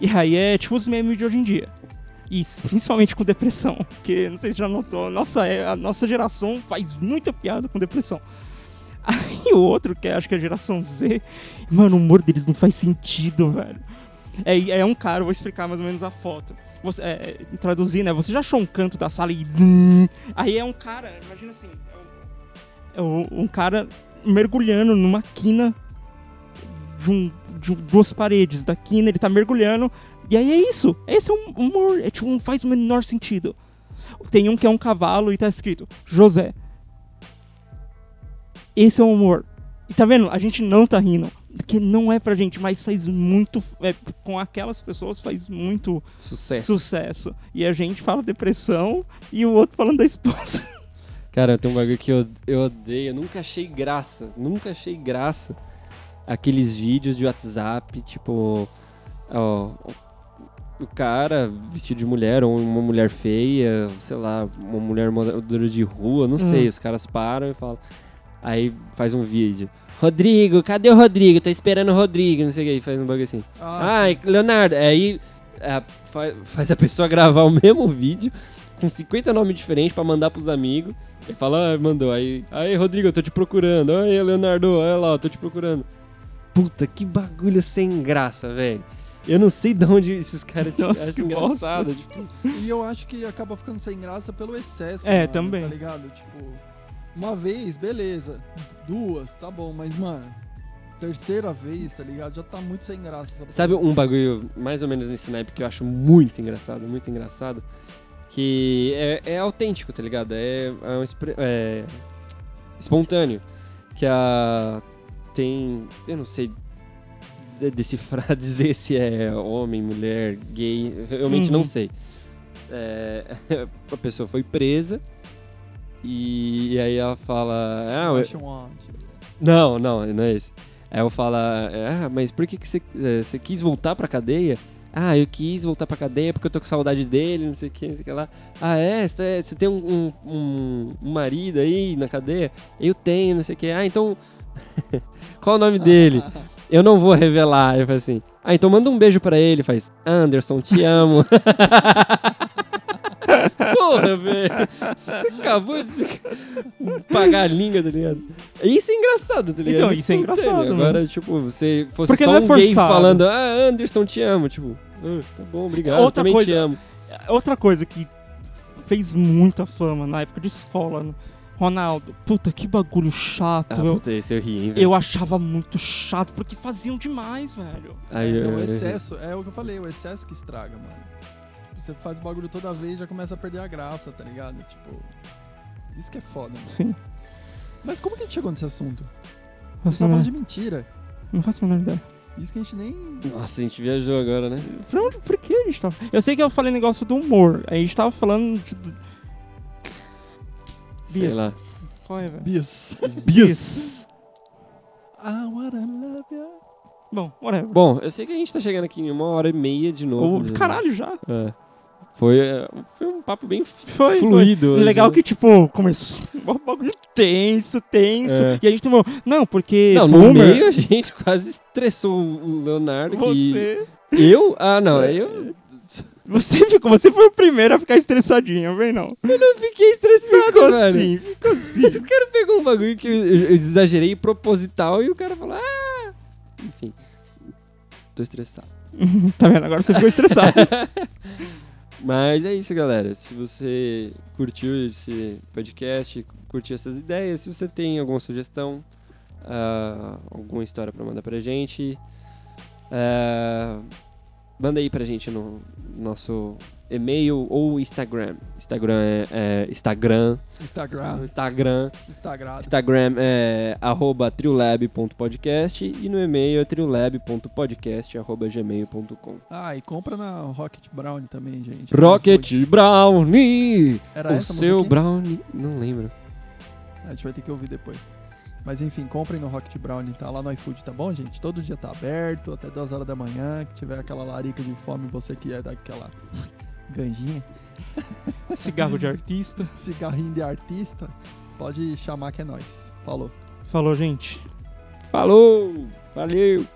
E aí é tipo os memes de hoje em dia. S- principalmente com depressão. Porque, não sei se já notou, a nossa, é- a nossa geração faz muita piada com depressão. Aí o outro, que é, acho que é a geração Z, mano, o humor deles não faz sentido, velho. É, é um cara, vou explicar mais ou menos a foto. Você, é, é, traduzir, né? Você já achou um canto da sala e. Aí é um cara, imagina assim. É um, é um cara mergulhando numa quina de, um- de duas paredes da quina, ele tá mergulhando. E aí é isso. Esse é um humor. É, tipo, não faz o menor sentido. Tem um que é um cavalo e tá escrito José. Esse é o humor. E tá vendo? A gente não tá rindo. Que não é pra gente, mas faz muito. é, com aquelas pessoas faz muito Sucesso. sucesso. E a gente fala depressão e o outro falando da esposa. Cara, tem um bagulho que eu, eu odeio, eu nunca achei graça, nunca achei graça. Aqueles vídeos de WhatsApp, tipo, ó, o cara vestido de mulher, ou uma mulher feia, sei lá, uma mulher moradora de rua, não Hum. sei, os caras param e falam. Aí faz um vídeo. Rodrigo, cadê o Rodrigo? Tô esperando o Rodrigo, não sei o que, faz um bagulho assim. Ah, Ai, Leonardo, aí é, fa- faz a pessoa gravar o mesmo vídeo com 50 nomes diferentes pra mandar pros amigos. E fala, ah, mandou. Aí, aí, Rodrigo, eu tô te procurando. Aí, Leonardo, olha lá, eu tô te procurando. Puta, que bagulho sem graça, velho. Eu não sei de onde esses caras te Nossa, acham engraçado. Tipo, E eu acho que acaba ficando sem graça pelo excesso. É, mano, também. Tá ligado? Tipo, uma vez, beleza. Duas, tá bom, mas, mano, terceira vez, tá ligado? Já tá muito sem graça. essa sabe um bagulho mais ou menos nesse naipe que eu acho muito engraçado, muito engraçado? Que é, é autêntico, tá ligado? É, é, um é espontâneo. Que a. Tem. Eu não sei de- decifrar, dizer se é homem, mulher, gay. Realmente Uhum. não sei. É, a pessoa foi presa E, e aí ela fala. Ah, eu- não, não, não é esse. Aí eu falo, ah, mas por que, que você, eh, você quis voltar pra cadeia? Ah, eu quis voltar pra cadeia porque eu tô com saudade dele, não sei o que, não sei o que lá. Ah, é? Você você tem um, um, um- um marido aí na cadeia? Eu tenho, não sei o que. Ah, então. Qual o nome dele? Eu não vou revelar. Eu falo assim. Ah, então manda um beijo pra ele. Faz, Anderson, te amo. Porra, velho. Você acabou de pagar a língua, tá ligado? Isso é engraçado, tá ligado? Então, isso é engraçado, espontâneo. Agora, mas- tipo, você fosse Porque só não é um gay forçado. falando, ah, Anderson, te amo. Tipo, ah, tá bom, obrigado, Outra também coisa- te amo. Outra coisa que fez muita fama na época de escola, né? Ronaldo, puta, que bagulho chato. Ah, eu, puta, esse eu ri, hein, velho. eu achava muito chato, porque faziam demais, velho. Aí, É, eu- o eu- excesso, é o que eu falei, o excesso que estraga, mano. Você faz o bagulho toda vez e já começa a perder a graça, tá ligado? Tipo. Isso que é foda, mano. Sim. Mas como que a gente chegou nesse assunto? A gente Faço tá falando de mentira. Não faço a menor ideia. Isso que a gente nem. Nossa, a gente viajou agora, né? Pra onde, por que a gente tava... Eu sei que eu falei negócio do humor. Aí a gente tava falando de... Sei Bias. lá. Qual é, velho? Bis. Bias. I wanna love you. Bom, whatever. Bom, eu sei que a gente tá chegando aqui em uma hora e meia de novo. Né? caralho, já. É. Foi, é, foi um papo bem Foi, fluido. foi. Legal né? que, tipo, começou um bagulho tenso, tenso. É. E a gente tomou... Não, porque... Não, no boomer, meio a gente quase estressou o Leonardo. Que... Você... Eu? Ah, não. Eu Você, ficou, você foi o primeiro a ficar estressadinho, vem não. fiquei estressado, Ficou velho. assim, ficou assim. Os caras pegou um bagulho que eu, eu exagerei proposital e o cara falou, ah... Enfim, tô estressado. tá vendo? Agora você ficou estressado. Mas é isso, galera. Se você curtiu esse podcast, curtiu essas ideias, se você tem alguma sugestão, ah, alguma história pra mandar pra gente, ah, manda aí pra gente no nosso e-mail ou Instagram. Instagram é, é Instagram. Instagram. Instagram. Instagram. Instagram é arroba triolab.podcast e no e-mail é triolab.podcast.gmail.com. Ah, e compra na Rocket Brown também, gente. Rocket Brownie! Era o seu musiquinha? Brownie. Não lembro. A gente vai ter que ouvir depois. Mas enfim, comprem no Rocket Brownie, tá lá no iFood, tá bom, gente? Todo dia tá aberto, até 2 horas da manhã. Que tiver aquela larica de fome, você que é daquela ganjinha, Cigarro de artista. cigarrinho de artista, pode chamar que é nóis. Falou. Falou, gente. Falou! Valeu!